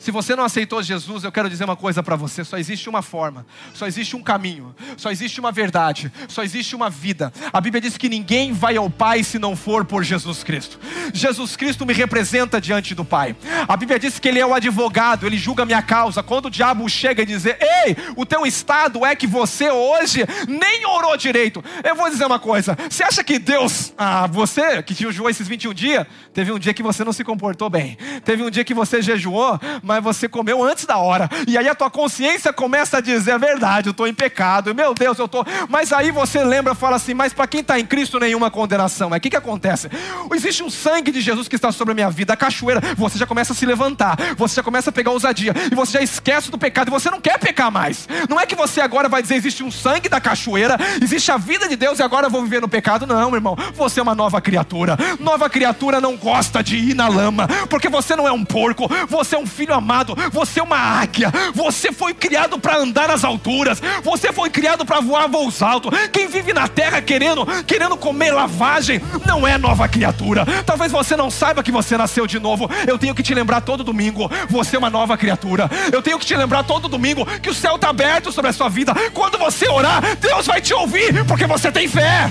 Se você não aceitou Jesus, eu quero dizer uma coisa para você: só existe uma forma, só existe um caminho, só existe uma verdade, só existe uma vida. A Bíblia diz que ninguém vai ao Pai se não for por Jesus Cristo. Jesus Cristo me representa diante do Pai. A Bíblia diz que Ele é o advogado, Ele julga minha causa. Quando o diabo chega e dizer: Ei, o teu estado é que você hoje nem orou direito. Eu vou dizer uma coisa: você acha que Deus, ah, você que jejuou esses 21 dias, teve um dia que você não se comportou bem, teve um dia que você jejuou, mas você comeu antes da hora. E aí a tua consciência começa a dizer: é verdade, eu estou em pecado. Meu Deus, eu estou. Mas aí você lembra, fala assim: mas para quem está em Cristo, nenhuma condenação. Mas o que, que acontece? Existe um sangue de Jesus que está sobre a minha vida, a cachoeira. Você já começa a se levantar, você já começa a pegar ousadia, e você já esquece do pecado, e você não quer pecar mais. Não é que você agora vai dizer: existe um sangue da cachoeira, existe a vida de Deus e agora eu vou viver no pecado. Não, irmão. Você é uma nova criatura. Nova criatura não gosta de ir na lama, porque você não é um porco, você é um filho amado, você é uma águia, você foi criado para andar nas alturas, você foi criado para voar voos altos. Quem vive na terra querendo, querendo comer lavagem, não é nova criatura. Talvez você não saiba que você nasceu de novo. Eu tenho que te lembrar todo domingo, você é uma nova criatura. Eu tenho que te lembrar todo domingo que o céu está aberto sobre a sua vida. Quando você orar, Deus vai te ouvir, porque você tem fé.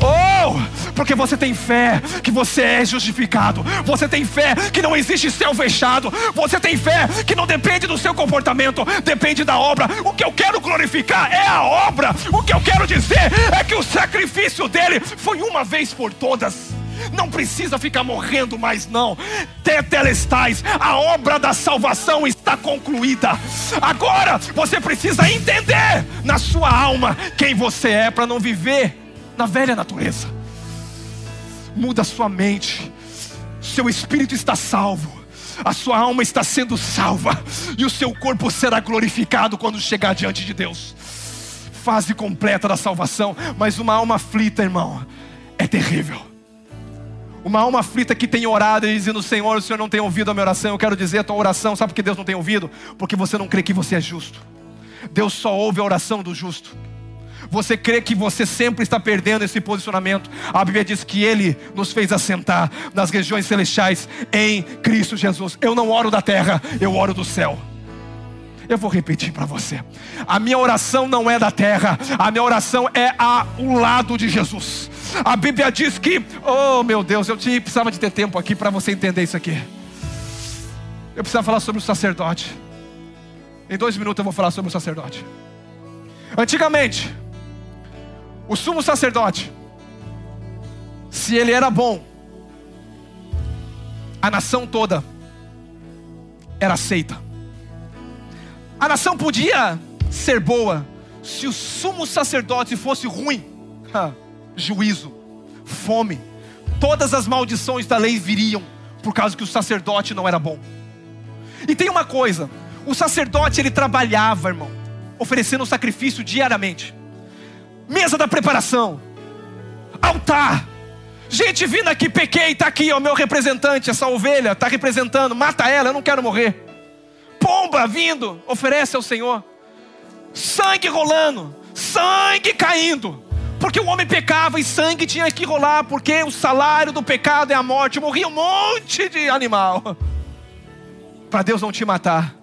Oh, porque você tem fé que você é justificado. Você tem fé que não existe céu fechado. Você tem fé que não depende do seu comportamento, depende da obra. O que eu quero glorificar é a obra. O que eu quero dizer é que o sacrifício dele foi uma vez por todas. Não precisa ficar morrendo mais, não. Tetelestais, a obra da salvação está concluída. Agora você precisa entender na sua alma quem você é para não viver na velha natureza. Muda a sua mente, seu espírito está salvo, a sua alma está sendo salva, e o seu corpo será glorificado quando chegar diante de Deus. Fase completa da salvação, mas uma alma aflita, irmão, é terrível. Uma alma aflita que tem orado e dizendo: Senhor, o Senhor não tem ouvido a minha oração. Eu quero dizer a tua oração, sabe por que Deus não tem ouvido? Porque você não crê que você é justo. Deus só ouve a oração do justo. Você crê que você sempre está perdendo esse posicionamento. A Bíblia diz que Ele nos fez assentar nas regiões celestiais em Cristo Jesus. Eu não oro da terra, eu oro do céu. Eu vou repetir para você. A minha oração não é da terra, a minha oração é ao lado de Jesus. A Bíblia diz que, oh meu Deus, eu tinha, precisava de ter tempo aqui para você entender isso aqui. Eu precisava falar sobre o sacerdote. Em dois minutos eu vou falar sobre o sacerdote. Antigamente, o sumo sacerdote, se ele era bom, a nação toda era aceita. A nação podia ser boa se o sumo sacerdote fosse ruim. juízo, fome, todas as maldições da lei viriam por causa que o sacerdote não era bom. E tem uma coisa, o sacerdote ele trabalhava, irmão, oferecendo sacrifício diariamente mesa da preparação, altar. Gente vindo aqui, pequei, está aqui, ó, meu representante, essa ovelha está representando, mata ela, eu não quero morrer. Pomba vindo, oferece ao Senhor. Sangue rolando, sangue caindo. Porque o homem pecava e sangue tinha que rolar, porque o salário do pecado é a morte. Morria um monte de animal. Para Deus não te matar,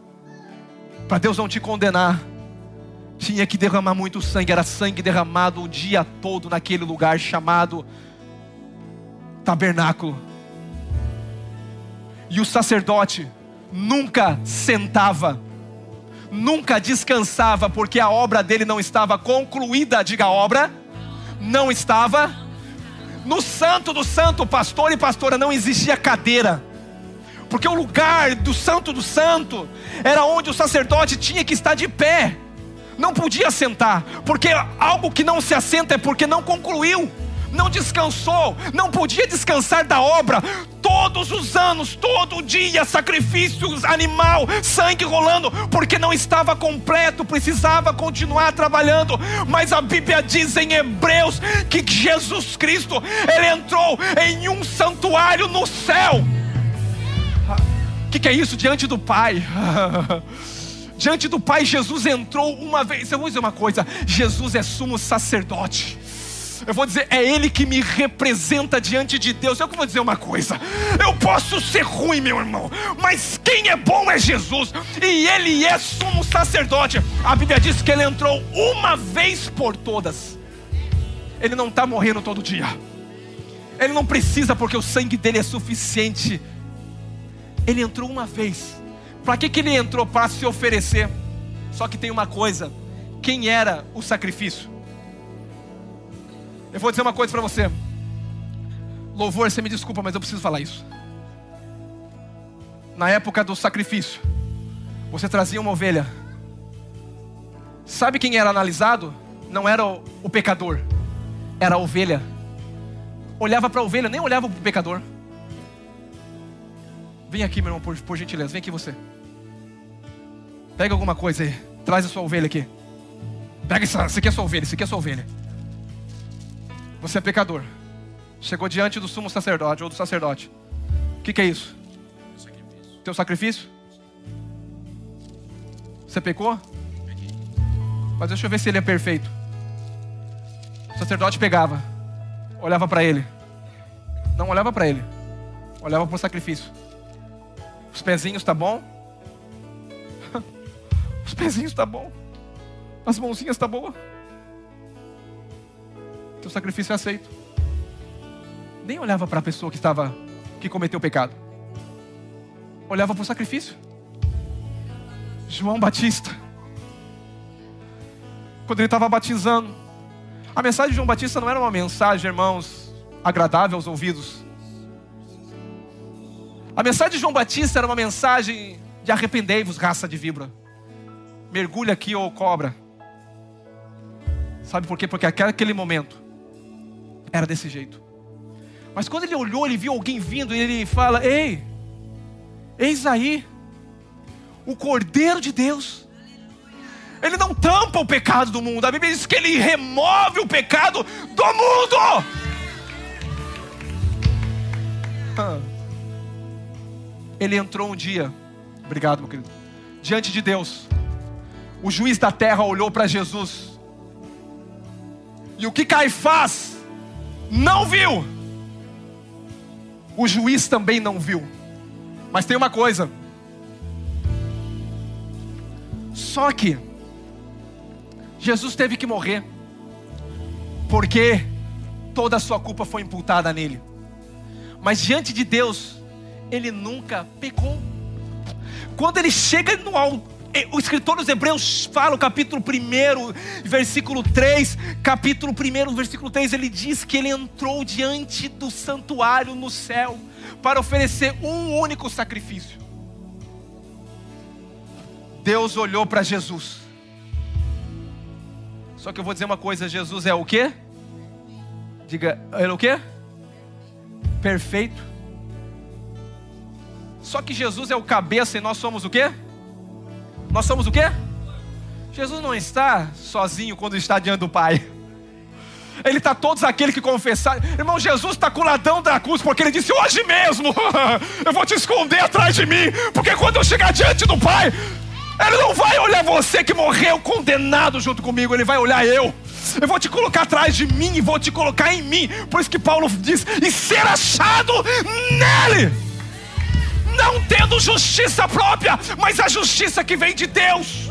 para Deus não te condenar tinha que derramar muito sangue, era sangue derramado o dia todo naquele lugar chamado tabernáculo. E o sacerdote nunca sentava, nunca descansava, porque a obra dele não estava concluída. Diga a obra, não estava. No santo do santo, pastor e pastora, não existia cadeira. Porque o lugar do santo do santo era onde o sacerdote tinha que estar de pé não podia sentar, porque algo que não se assenta é porque não concluiu, não descansou, não podia descansar da obra. Todos os anos, todo dia, sacrifícios, animal, sangue rolando, porque não estava completo, precisava continuar trabalhando. Mas a Bíblia diz em Hebreus que Jesus Cristo, ele entrou em um santuário no céu. O que, que é isso diante do Pai? Diante do Pai, Jesus entrou uma vez. Eu vou dizer uma coisa: Jesus é sumo sacerdote. Eu vou dizer, é Ele que me representa diante de Deus. Eu vou dizer uma coisa: eu posso ser ruim, meu irmão, mas quem é bom é Jesus, e Ele é sumo sacerdote. A Bíblia diz que Ele entrou uma vez por todas. Ele não está morrendo todo dia. Ele não precisa, porque o sangue dele é suficiente. Ele entrou uma vez. Para que, que ele entrou? Para se oferecer. Só que tem uma coisa: quem era o sacrifício? Eu vou dizer uma coisa para você. Louvor, você me desculpa, mas eu preciso falar isso. Na época do sacrifício, você trazia uma ovelha. Sabe quem era analisado? Não era o, o pecador, era a ovelha. Olhava para a ovelha, nem olhava para o pecador. Vem aqui, meu irmão, por, por gentileza, vem aqui você. Pega alguma coisa aí, traz a sua ovelha aqui. Pega essa, essa aqui é a sua ovelha, essa aqui é a sua ovelha. Você é pecador. Chegou diante do sumo sacerdote ou do sacerdote. O que, que é isso? Sacrifício. Teu sacrifício? Você pecou? Peguei. Mas deixa eu ver se ele é perfeito. O sacerdote pegava, olhava para ele. Não olhava para ele, olhava para o sacrifício. Os pezinhos tá bom? Os pezinhos tá bom? As mãozinhas tá boa? Teu sacrifício é aceito. Nem olhava para a pessoa que estava que cometeu o pecado. Olhava para o sacrifício. João Batista. Quando ele estava batizando, a mensagem de João Batista não era uma mensagem, irmãos, agradável aos ouvidos. A mensagem de João Batista era uma mensagem de arrependei-vos, raça de vibra. Mergulha aqui ou cobra. Sabe por quê? Porque aquele momento era desse jeito. Mas quando ele olhou, ele viu alguém vindo e ele fala: Ei, eis aí, o Cordeiro de Deus. Ele não tampa o pecado do mundo. A Bíblia diz que ele remove o pecado do mundo. Ele entrou um dia, obrigado, meu querido, diante de Deus. O juiz da terra olhou para Jesus. E o que Caifás não viu, o juiz também não viu. Mas tem uma coisa. Só que Jesus teve que morrer, porque toda a sua culpa foi imputada nele. Mas diante de Deus, ele nunca pecou. Quando ele chega no o escritor dos Hebreus fala, capítulo 1, versículo 3, capítulo 1, versículo 3, ele diz que ele entrou diante do santuário no céu para oferecer um único sacrifício. Deus olhou para Jesus. Só que eu vou dizer uma coisa: Jesus é o quê? Diga, ele é o quê? Perfeito. Só que Jesus é o cabeça e nós somos o quê? Nós somos o quê? Jesus não está sozinho quando está diante do Pai. Ele está todos aqueles que confessaram. Irmão, Jesus está com o ladrão da cruz, porque ele disse: Hoje mesmo eu vou te esconder atrás de mim, porque quando eu chegar diante do Pai, Ele não vai olhar você que morreu condenado junto comigo, Ele vai olhar eu. Eu vou te colocar atrás de mim e vou te colocar em mim. Por isso que Paulo diz: E ser achado nele não tendo justiça própria, mas a justiça que vem de Deus.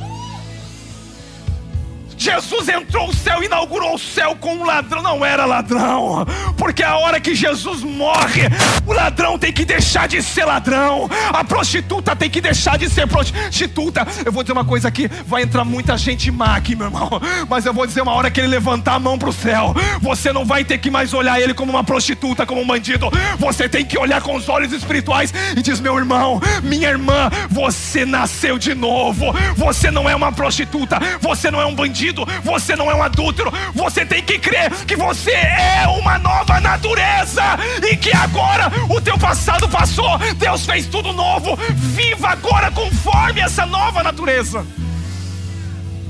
Jesus entrou o céu, inaugurou o céu com um ladrão. Não era ladrão, porque a hora que Jesus morre, o ladrão tem que deixar de ser ladrão, a prostituta tem que deixar de ser prostituta. Eu vou dizer uma coisa aqui: vai entrar muita gente má aqui, meu irmão, mas eu vou dizer uma hora que ele levantar a mão para o céu, você não vai ter que mais olhar ele como uma prostituta, como um bandido, você tem que olhar com os olhos espirituais e diz: meu irmão, minha irmã, você nasceu de novo, você não é uma prostituta, você não é um bandido você não é um adúltero, você tem que crer que você é uma nova natureza e que agora o teu passado passou, Deus fez tudo novo. Viva agora conforme essa nova natureza.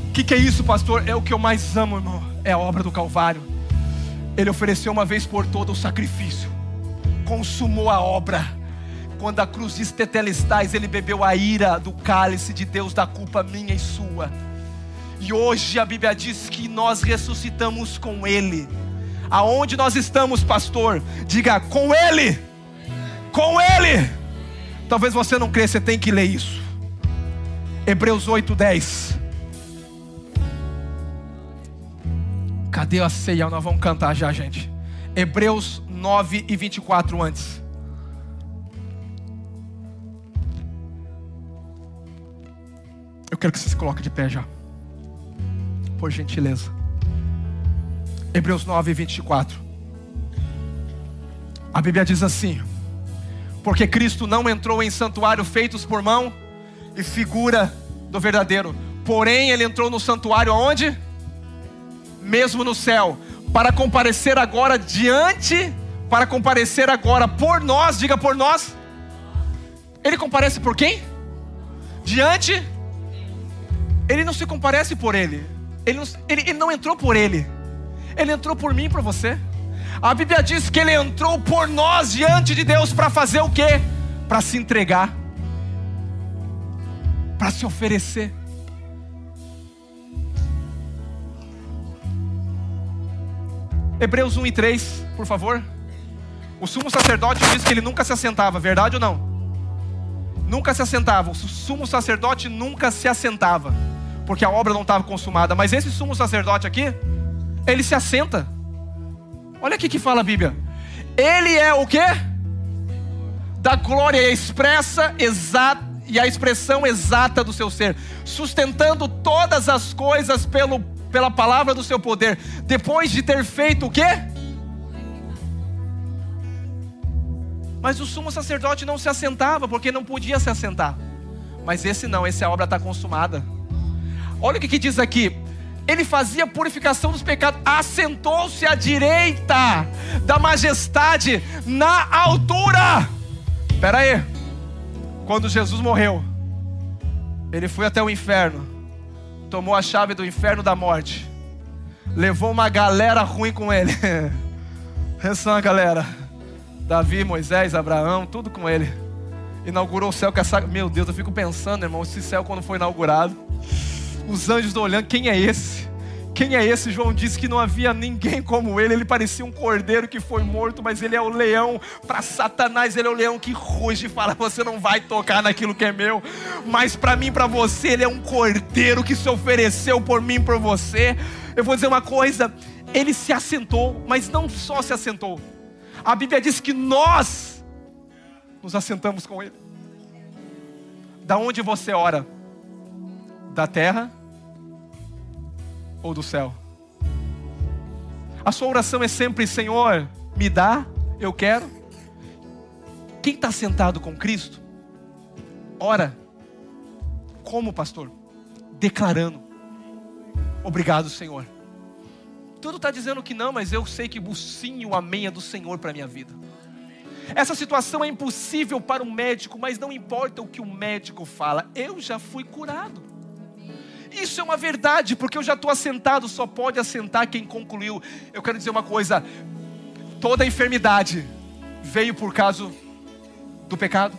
O que, que é isso, pastor? É o que eu mais amo, irmão. É a obra do Calvário. Ele ofereceu uma vez por toda o sacrifício, consumou a obra. Quando a cruz diz tetelestais, ele bebeu a ira do cálice de Deus da culpa minha e sua. E hoje a Bíblia diz que nós ressuscitamos com Ele. Aonde nós estamos, pastor? Diga com Ele. Com Ele. Talvez você não crê, você tem que ler isso. Hebreus 8, 10. Cadê a ceia? Nós vamos cantar já, gente. Hebreus 9 e 24 antes. Eu quero que você se coloque de pé já. Por gentileza. Hebreus 9 e 24. A Bíblia diz assim: Porque Cristo não entrou em santuário feitos por mão e figura do verdadeiro. Porém, ele entrou no santuário aonde? Mesmo no céu, para comparecer agora diante, para comparecer agora por nós, diga por nós. Ele comparece por quem? Diante ele não se comparece por ele. Ele não, ele, ele não entrou por ele. Ele entrou por mim e por você. A Bíblia diz que ele entrou por nós diante de Deus para fazer o quê? Para se entregar. Para se oferecer. Hebreus 1 e 3, por favor. O sumo sacerdote diz que ele nunca se assentava, verdade ou não? Nunca se assentava. O sumo sacerdote nunca se assentava porque a obra não estava consumada. Mas esse sumo sacerdote aqui, ele se assenta. Olha aqui que fala a Bíblia. Ele é o quê? Da glória expressa, exata e a expressão exata do seu ser, sustentando todas as coisas pelo, pela palavra do seu poder, depois de ter feito o quê? Mas o sumo sacerdote não se assentava, porque não podia se assentar. Mas esse não, essa obra está consumada. Olha o que, que diz aqui. Ele fazia purificação dos pecados, assentou-se à direita da majestade na altura. Espera aí. Quando Jesus morreu, ele foi até o inferno, tomou a chave do inferno da morte, levou uma galera ruim com ele. Essa é galera. Davi, Moisés, Abraão, tudo com ele. Inaugurou o céu com essa. Meu Deus, eu fico pensando, irmão, esse céu quando foi inaugurado. Os anjos estão olhando, quem é esse? Quem é esse? João disse que não havia ninguém como ele. Ele parecia um cordeiro que foi morto, mas ele é o leão. Para Satanás, ele é o leão que ruge e fala: Você não vai tocar naquilo que é meu. Mas para mim, para você, ele é um cordeiro que se ofereceu por mim, por você. Eu vou dizer uma coisa: ele se assentou, mas não só se assentou. A Bíblia diz que nós nos assentamos com ele. Da onde você ora? Da terra ou do céu? A sua oração é sempre: Senhor, me dá, eu quero. Quem está sentado com Cristo, ora, como pastor? Declarando: Obrigado, Senhor. Tudo está dizendo que não, mas eu sei que o sim e o amém é do Senhor para a minha vida. Essa situação é impossível para o médico, mas não importa o que o médico fala, eu já fui curado. Isso é uma verdade, porque eu já estou assentado, só pode assentar quem concluiu. Eu quero dizer uma coisa: toda enfermidade veio por causa do pecado.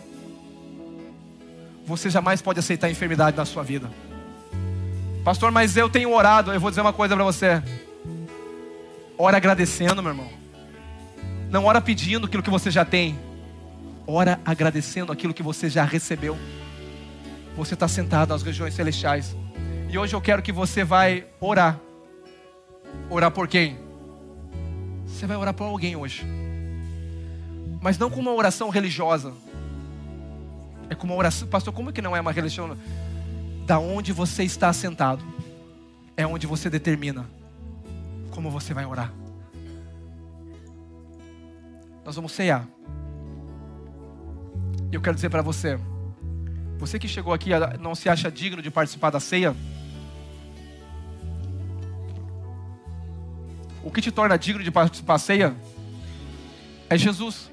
Você jamais pode aceitar a enfermidade na sua vida. Pastor, mas eu tenho orado. Eu vou dizer uma coisa para você. Ora agradecendo, meu irmão. Não ora pedindo aquilo que você já tem. Ora agradecendo aquilo que você já recebeu. Você está sentado nas regiões celestiais. E hoje eu quero que você vai orar. Orar por quem? Você vai orar por alguém hoje. Mas não com uma oração religiosa. É com uma oração, pastor, como é que não é uma religião? Da onde você está sentado é onde você determina como você vai orar. Nós vamos ceiar. E eu quero dizer para você, você que chegou aqui não se acha digno de participar da ceia, O que te torna digno de participar é Jesus.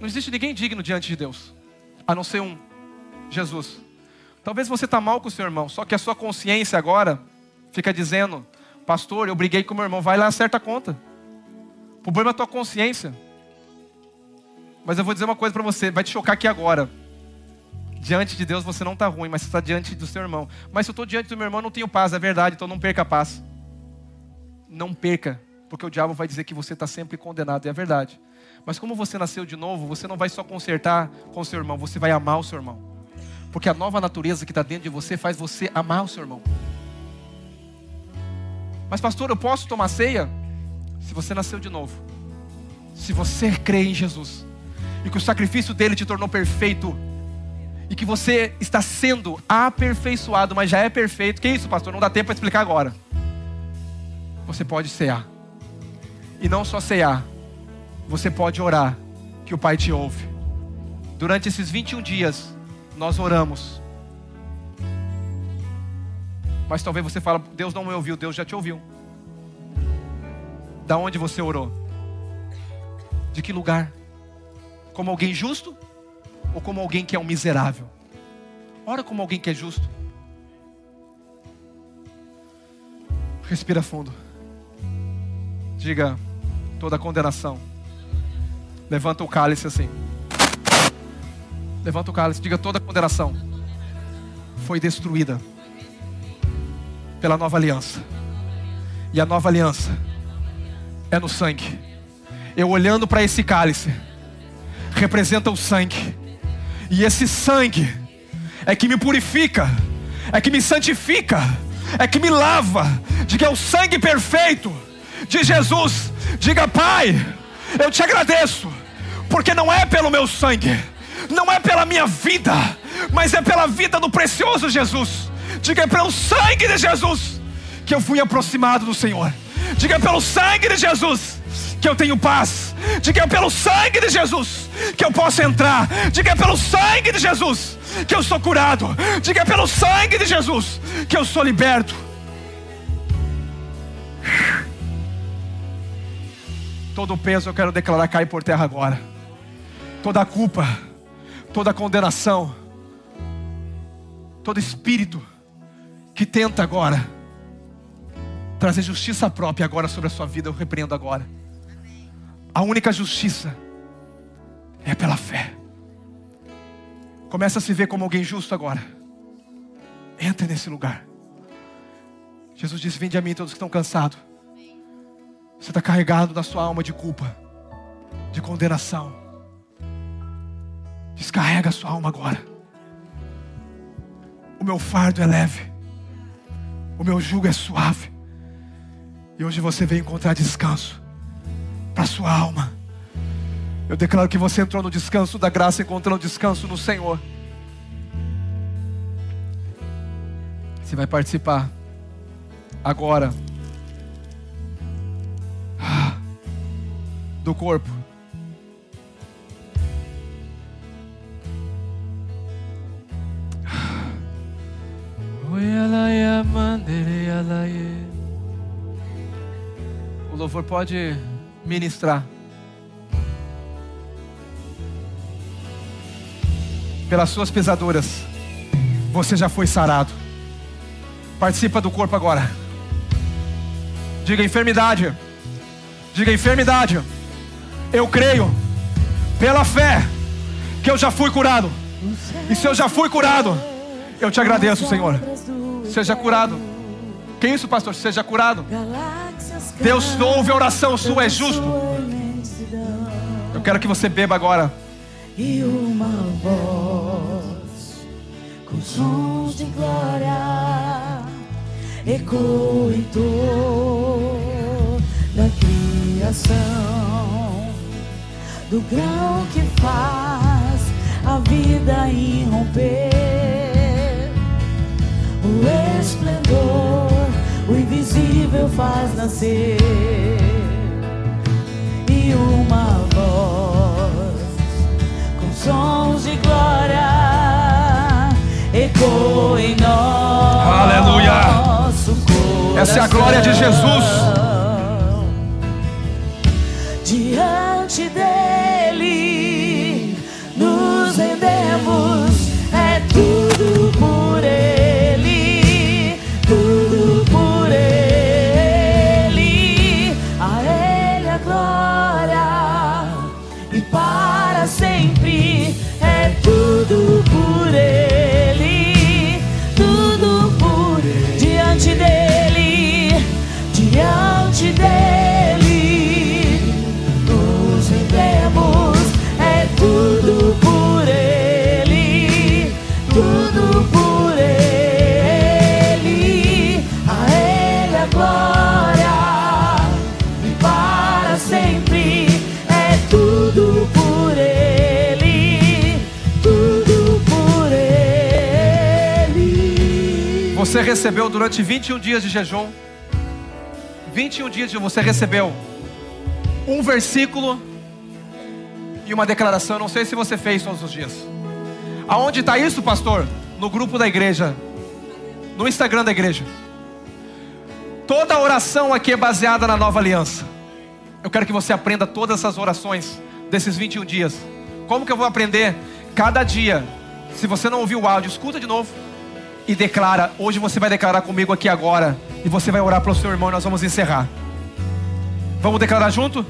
Não existe ninguém digno diante de Deus, a não ser um, Jesus. Talvez você está mal com o seu irmão, só que a sua consciência agora fica dizendo, pastor, eu briguei com meu irmão, vai lá acerta a conta. O problema é a tua consciência. Mas eu vou dizer uma coisa para você, vai te chocar aqui agora. Diante de Deus você não está ruim, mas você está diante do seu irmão. Mas se eu estou diante do meu irmão, não tenho paz, é verdade, então não perca a paz. Não perca, porque o diabo vai dizer que você está sempre condenado, e é verdade. Mas como você nasceu de novo, você não vai só consertar com seu irmão, você vai amar o seu irmão. Porque a nova natureza que está dentro de você faz você amar o seu irmão. Mas, pastor, eu posso tomar ceia? Se você nasceu de novo. Se você crê em Jesus. E que o sacrifício dele te tornou perfeito. E que você está sendo aperfeiçoado, mas já é perfeito. Que isso, pastor? Não dá tempo para explicar agora. Você pode cear. E não só cear. Você pode orar. Que o Pai te ouve. Durante esses 21 dias, nós oramos mas talvez você fale, Deus não me ouviu, Deus já te ouviu. Da onde você orou? De que lugar? Como alguém justo ou como alguém que é um miserável? Ora como alguém que é justo. Respira fundo. Diga toda condenação. Levanta o cálice assim. Levanta o cálice. Diga toda condenação. Foi destruída pela nova aliança. E a nova aliança é no sangue. Eu olhando para esse cálice, representa o sangue. E esse sangue é que me purifica, é que me santifica, é que me lava. Diga é o sangue perfeito de Jesus. Diga, Pai, eu te agradeço, porque não é pelo meu sangue, não é pela minha vida, mas é pela vida do precioso Jesus Diga é pelo sangue de Jesus que eu fui aproximado do Senhor. Diga é pelo sangue de Jesus que eu tenho paz. Diga é pelo sangue de Jesus que eu posso entrar. Diga é pelo sangue de Jesus que eu sou curado. Diga é pelo sangue de Jesus que eu sou liberto. Todo o peso eu quero declarar cair por terra agora. Toda a culpa, toda a condenação, todo espírito que tenta agora trazer justiça própria agora sobre a sua vida, eu repreendo agora. A única justiça é pela fé. Começa a se ver como alguém justo agora. Entre nesse lugar. Jesus disse: Vinde a mim todos que estão cansados. Você está carregado na sua alma de culpa, de condenação. Descarrega a sua alma agora. O meu fardo é leve. O meu jugo é suave. E hoje você veio encontrar descanso para sua alma. Eu declaro que você entrou no descanso da graça, encontrando descanso no Senhor. Você vai participar agora do corpo O louvor pode ministrar. Pelas suas pesaduras, você já foi sarado. Participa do corpo agora. Diga enfermidade. Diga enfermidade. Eu creio, pela fé, que eu já fui curado. E se eu já fui curado, eu te agradeço, Senhor. Seja curado. Que isso, pastor? Seja curado. Deus ouve a oração sua, é justo. Eu quero que você beba agora. E uma voz com sons de glória ecoe toda a criação do grão que faz a vida irromper o esplendor, o invisível faz nascer e uma voz com sons de glória ecoa em nós. Aleluia! Essa é a glória de Jesus. Recebeu durante 21 dias de jejum. 21 dias de você recebeu um versículo e uma declaração. Eu não sei se você fez todos os dias. Aonde está isso, pastor? No grupo da igreja. No Instagram da igreja. Toda oração aqui é baseada na nova aliança. Eu quero que você aprenda todas essas orações desses 21 dias. Como que eu vou aprender? Cada dia. Se você não ouviu o áudio, escuta de novo e declara. Hoje você vai declarar comigo aqui agora. E você vai orar para o seu irmão e nós vamos encerrar. Vamos declarar junto?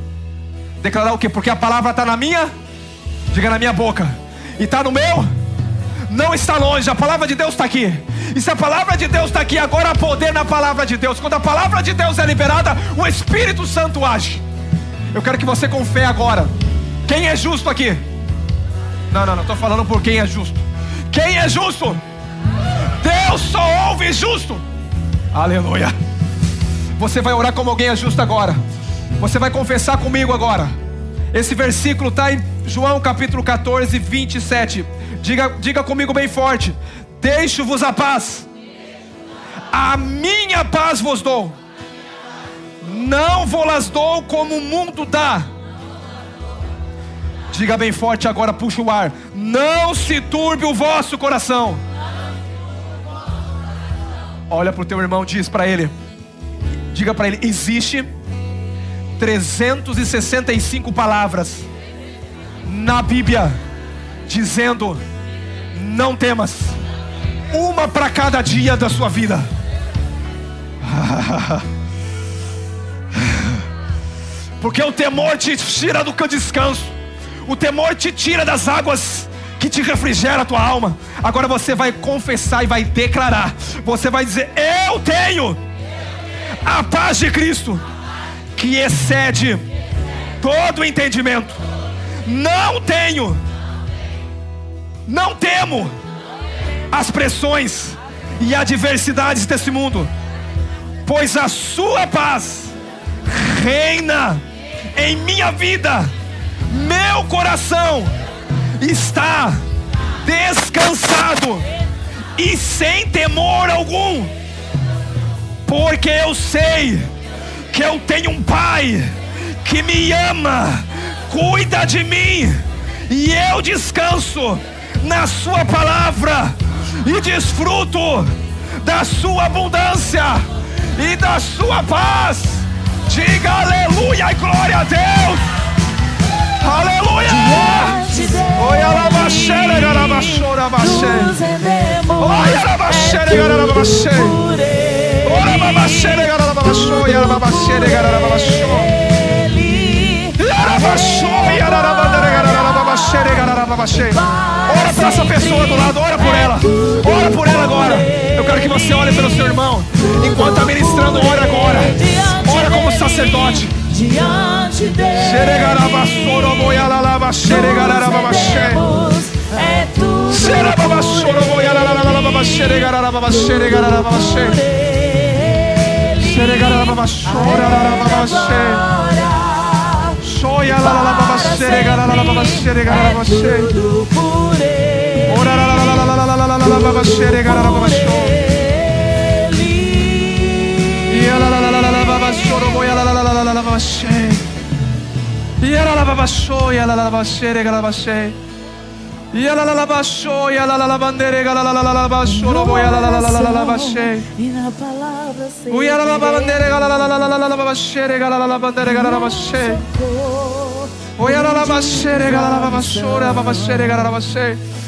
Declarar o quê? Porque a palavra está na minha, diga na minha boca, e está no meu, não está longe. A palavra de Deus está aqui. E se a palavra de Deus está aqui, agora há poder na palavra de Deus. Quando a palavra de Deus é liberada, o Espírito Santo age. Eu quero que você com fé agora. Quem é justo aqui? Não, não, não. Estou falando por quem é justo. Quem é justo? Deus só ouve justo. Aleluia. Você vai orar como alguém é justo agora. Você vai confessar comigo agora. Esse versículo está em João capítulo 14, 27. Diga, diga comigo bem forte: Deixo-vos a paz, a minha paz vos dou. Não vou-las dou como o mundo dá. Diga bem forte agora, puxa o ar. Não se turbe o vosso coração. Olha para o teu irmão, diz para ele. Diga para ele: existe 365 palavras na Bíblia dizendo: não temas, uma para cada dia da sua vida. Porque o temor te tira do descanso, o temor te tira das águas que te refrigera a tua alma. Agora você vai confessar e vai declarar. Você vai dizer: Eu tenho a paz de Cristo que excede todo entendimento. Não tenho, não temo as pressões e adversidades desse mundo, pois a Sua paz reina em minha vida, meu coração está descansado e sem temor algum, porque eu sei que eu tenho um Pai que me ama, cuida de mim, e eu descanso na Sua palavra e desfruto da Sua abundância e da Sua paz. Diga aleluia e glória a Deus. Aleluia! Oi, alabaxere, nos rendemos. Oi, alabaxere. Ora babachere, garabachou, yarababachere, garabachou. Ele Yarabachou, yarabandere, garababachere, garababachere. Ora para essa pessoa do lado, ora por ela. Ora por ela agora. Eu quero que você ore pelo seu irmão. Enquanto está ministrando, ora agora. Ora como sacerdote diante é dele. É tudo por ele. Oye la la la la la, pasche! Oye la la la la, bandeira! Oye la la la la la, pasche! Oye la la la la la, bandeira! Oye la la la la la, pasche! Oye la la la la la, bandeira! Oye la la la la la, Yalalavasho, Yalalavashe, la la la la la, Yalalavandere, Galalavashe, la la la la la, Regalavashe.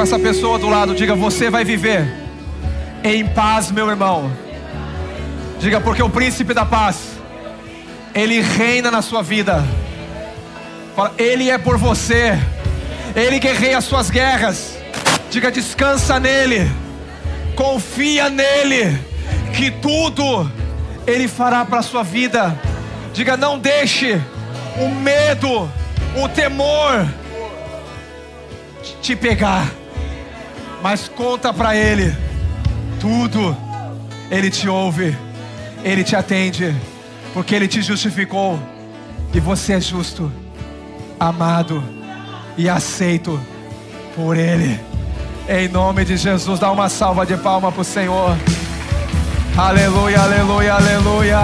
Para essa pessoa do lado, diga: Você vai viver em paz, meu irmão. Diga, porque o príncipe da paz, ele reina na sua vida. Fala, ele é por você, ele guerreia as suas guerras. Diga, descansa nele, confia nele, que tudo ele fará para a sua vida. Diga, não deixe o medo, o temor te pegar, mas conta para ele tudo. Ele te ouve, ele te atende, porque ele te justificou e você é justo, amado e aceito por ele. Em nome de Jesus, dá uma salva de palma para o Senhor. Aleluia, aleluia, aleluia.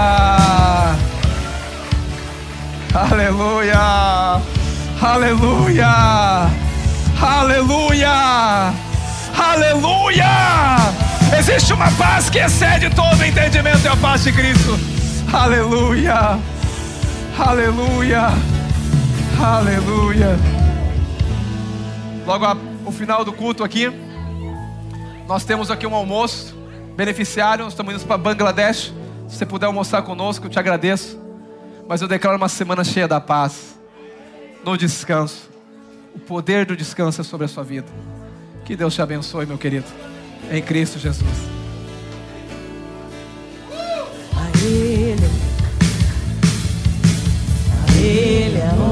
Aleluia. Aleluia. Aleluia. Aleluia. Existe uma paz que excede todo entendimento, é a paz de Cristo. Aleluia. Aleluia. Aleluia. Logo ao final do culto aqui, nós temos aqui um almoço beneficiário. Nós estamos indo para Bangladesh. Se você puder almoçar conosco, eu te agradeço. Mas eu declaro uma semana cheia da paz, no descanso. O poder do descanso é sobre a sua vida. Que Deus te abençoe, meu querido. Em Cristo Jesus. A Ele, a Ele,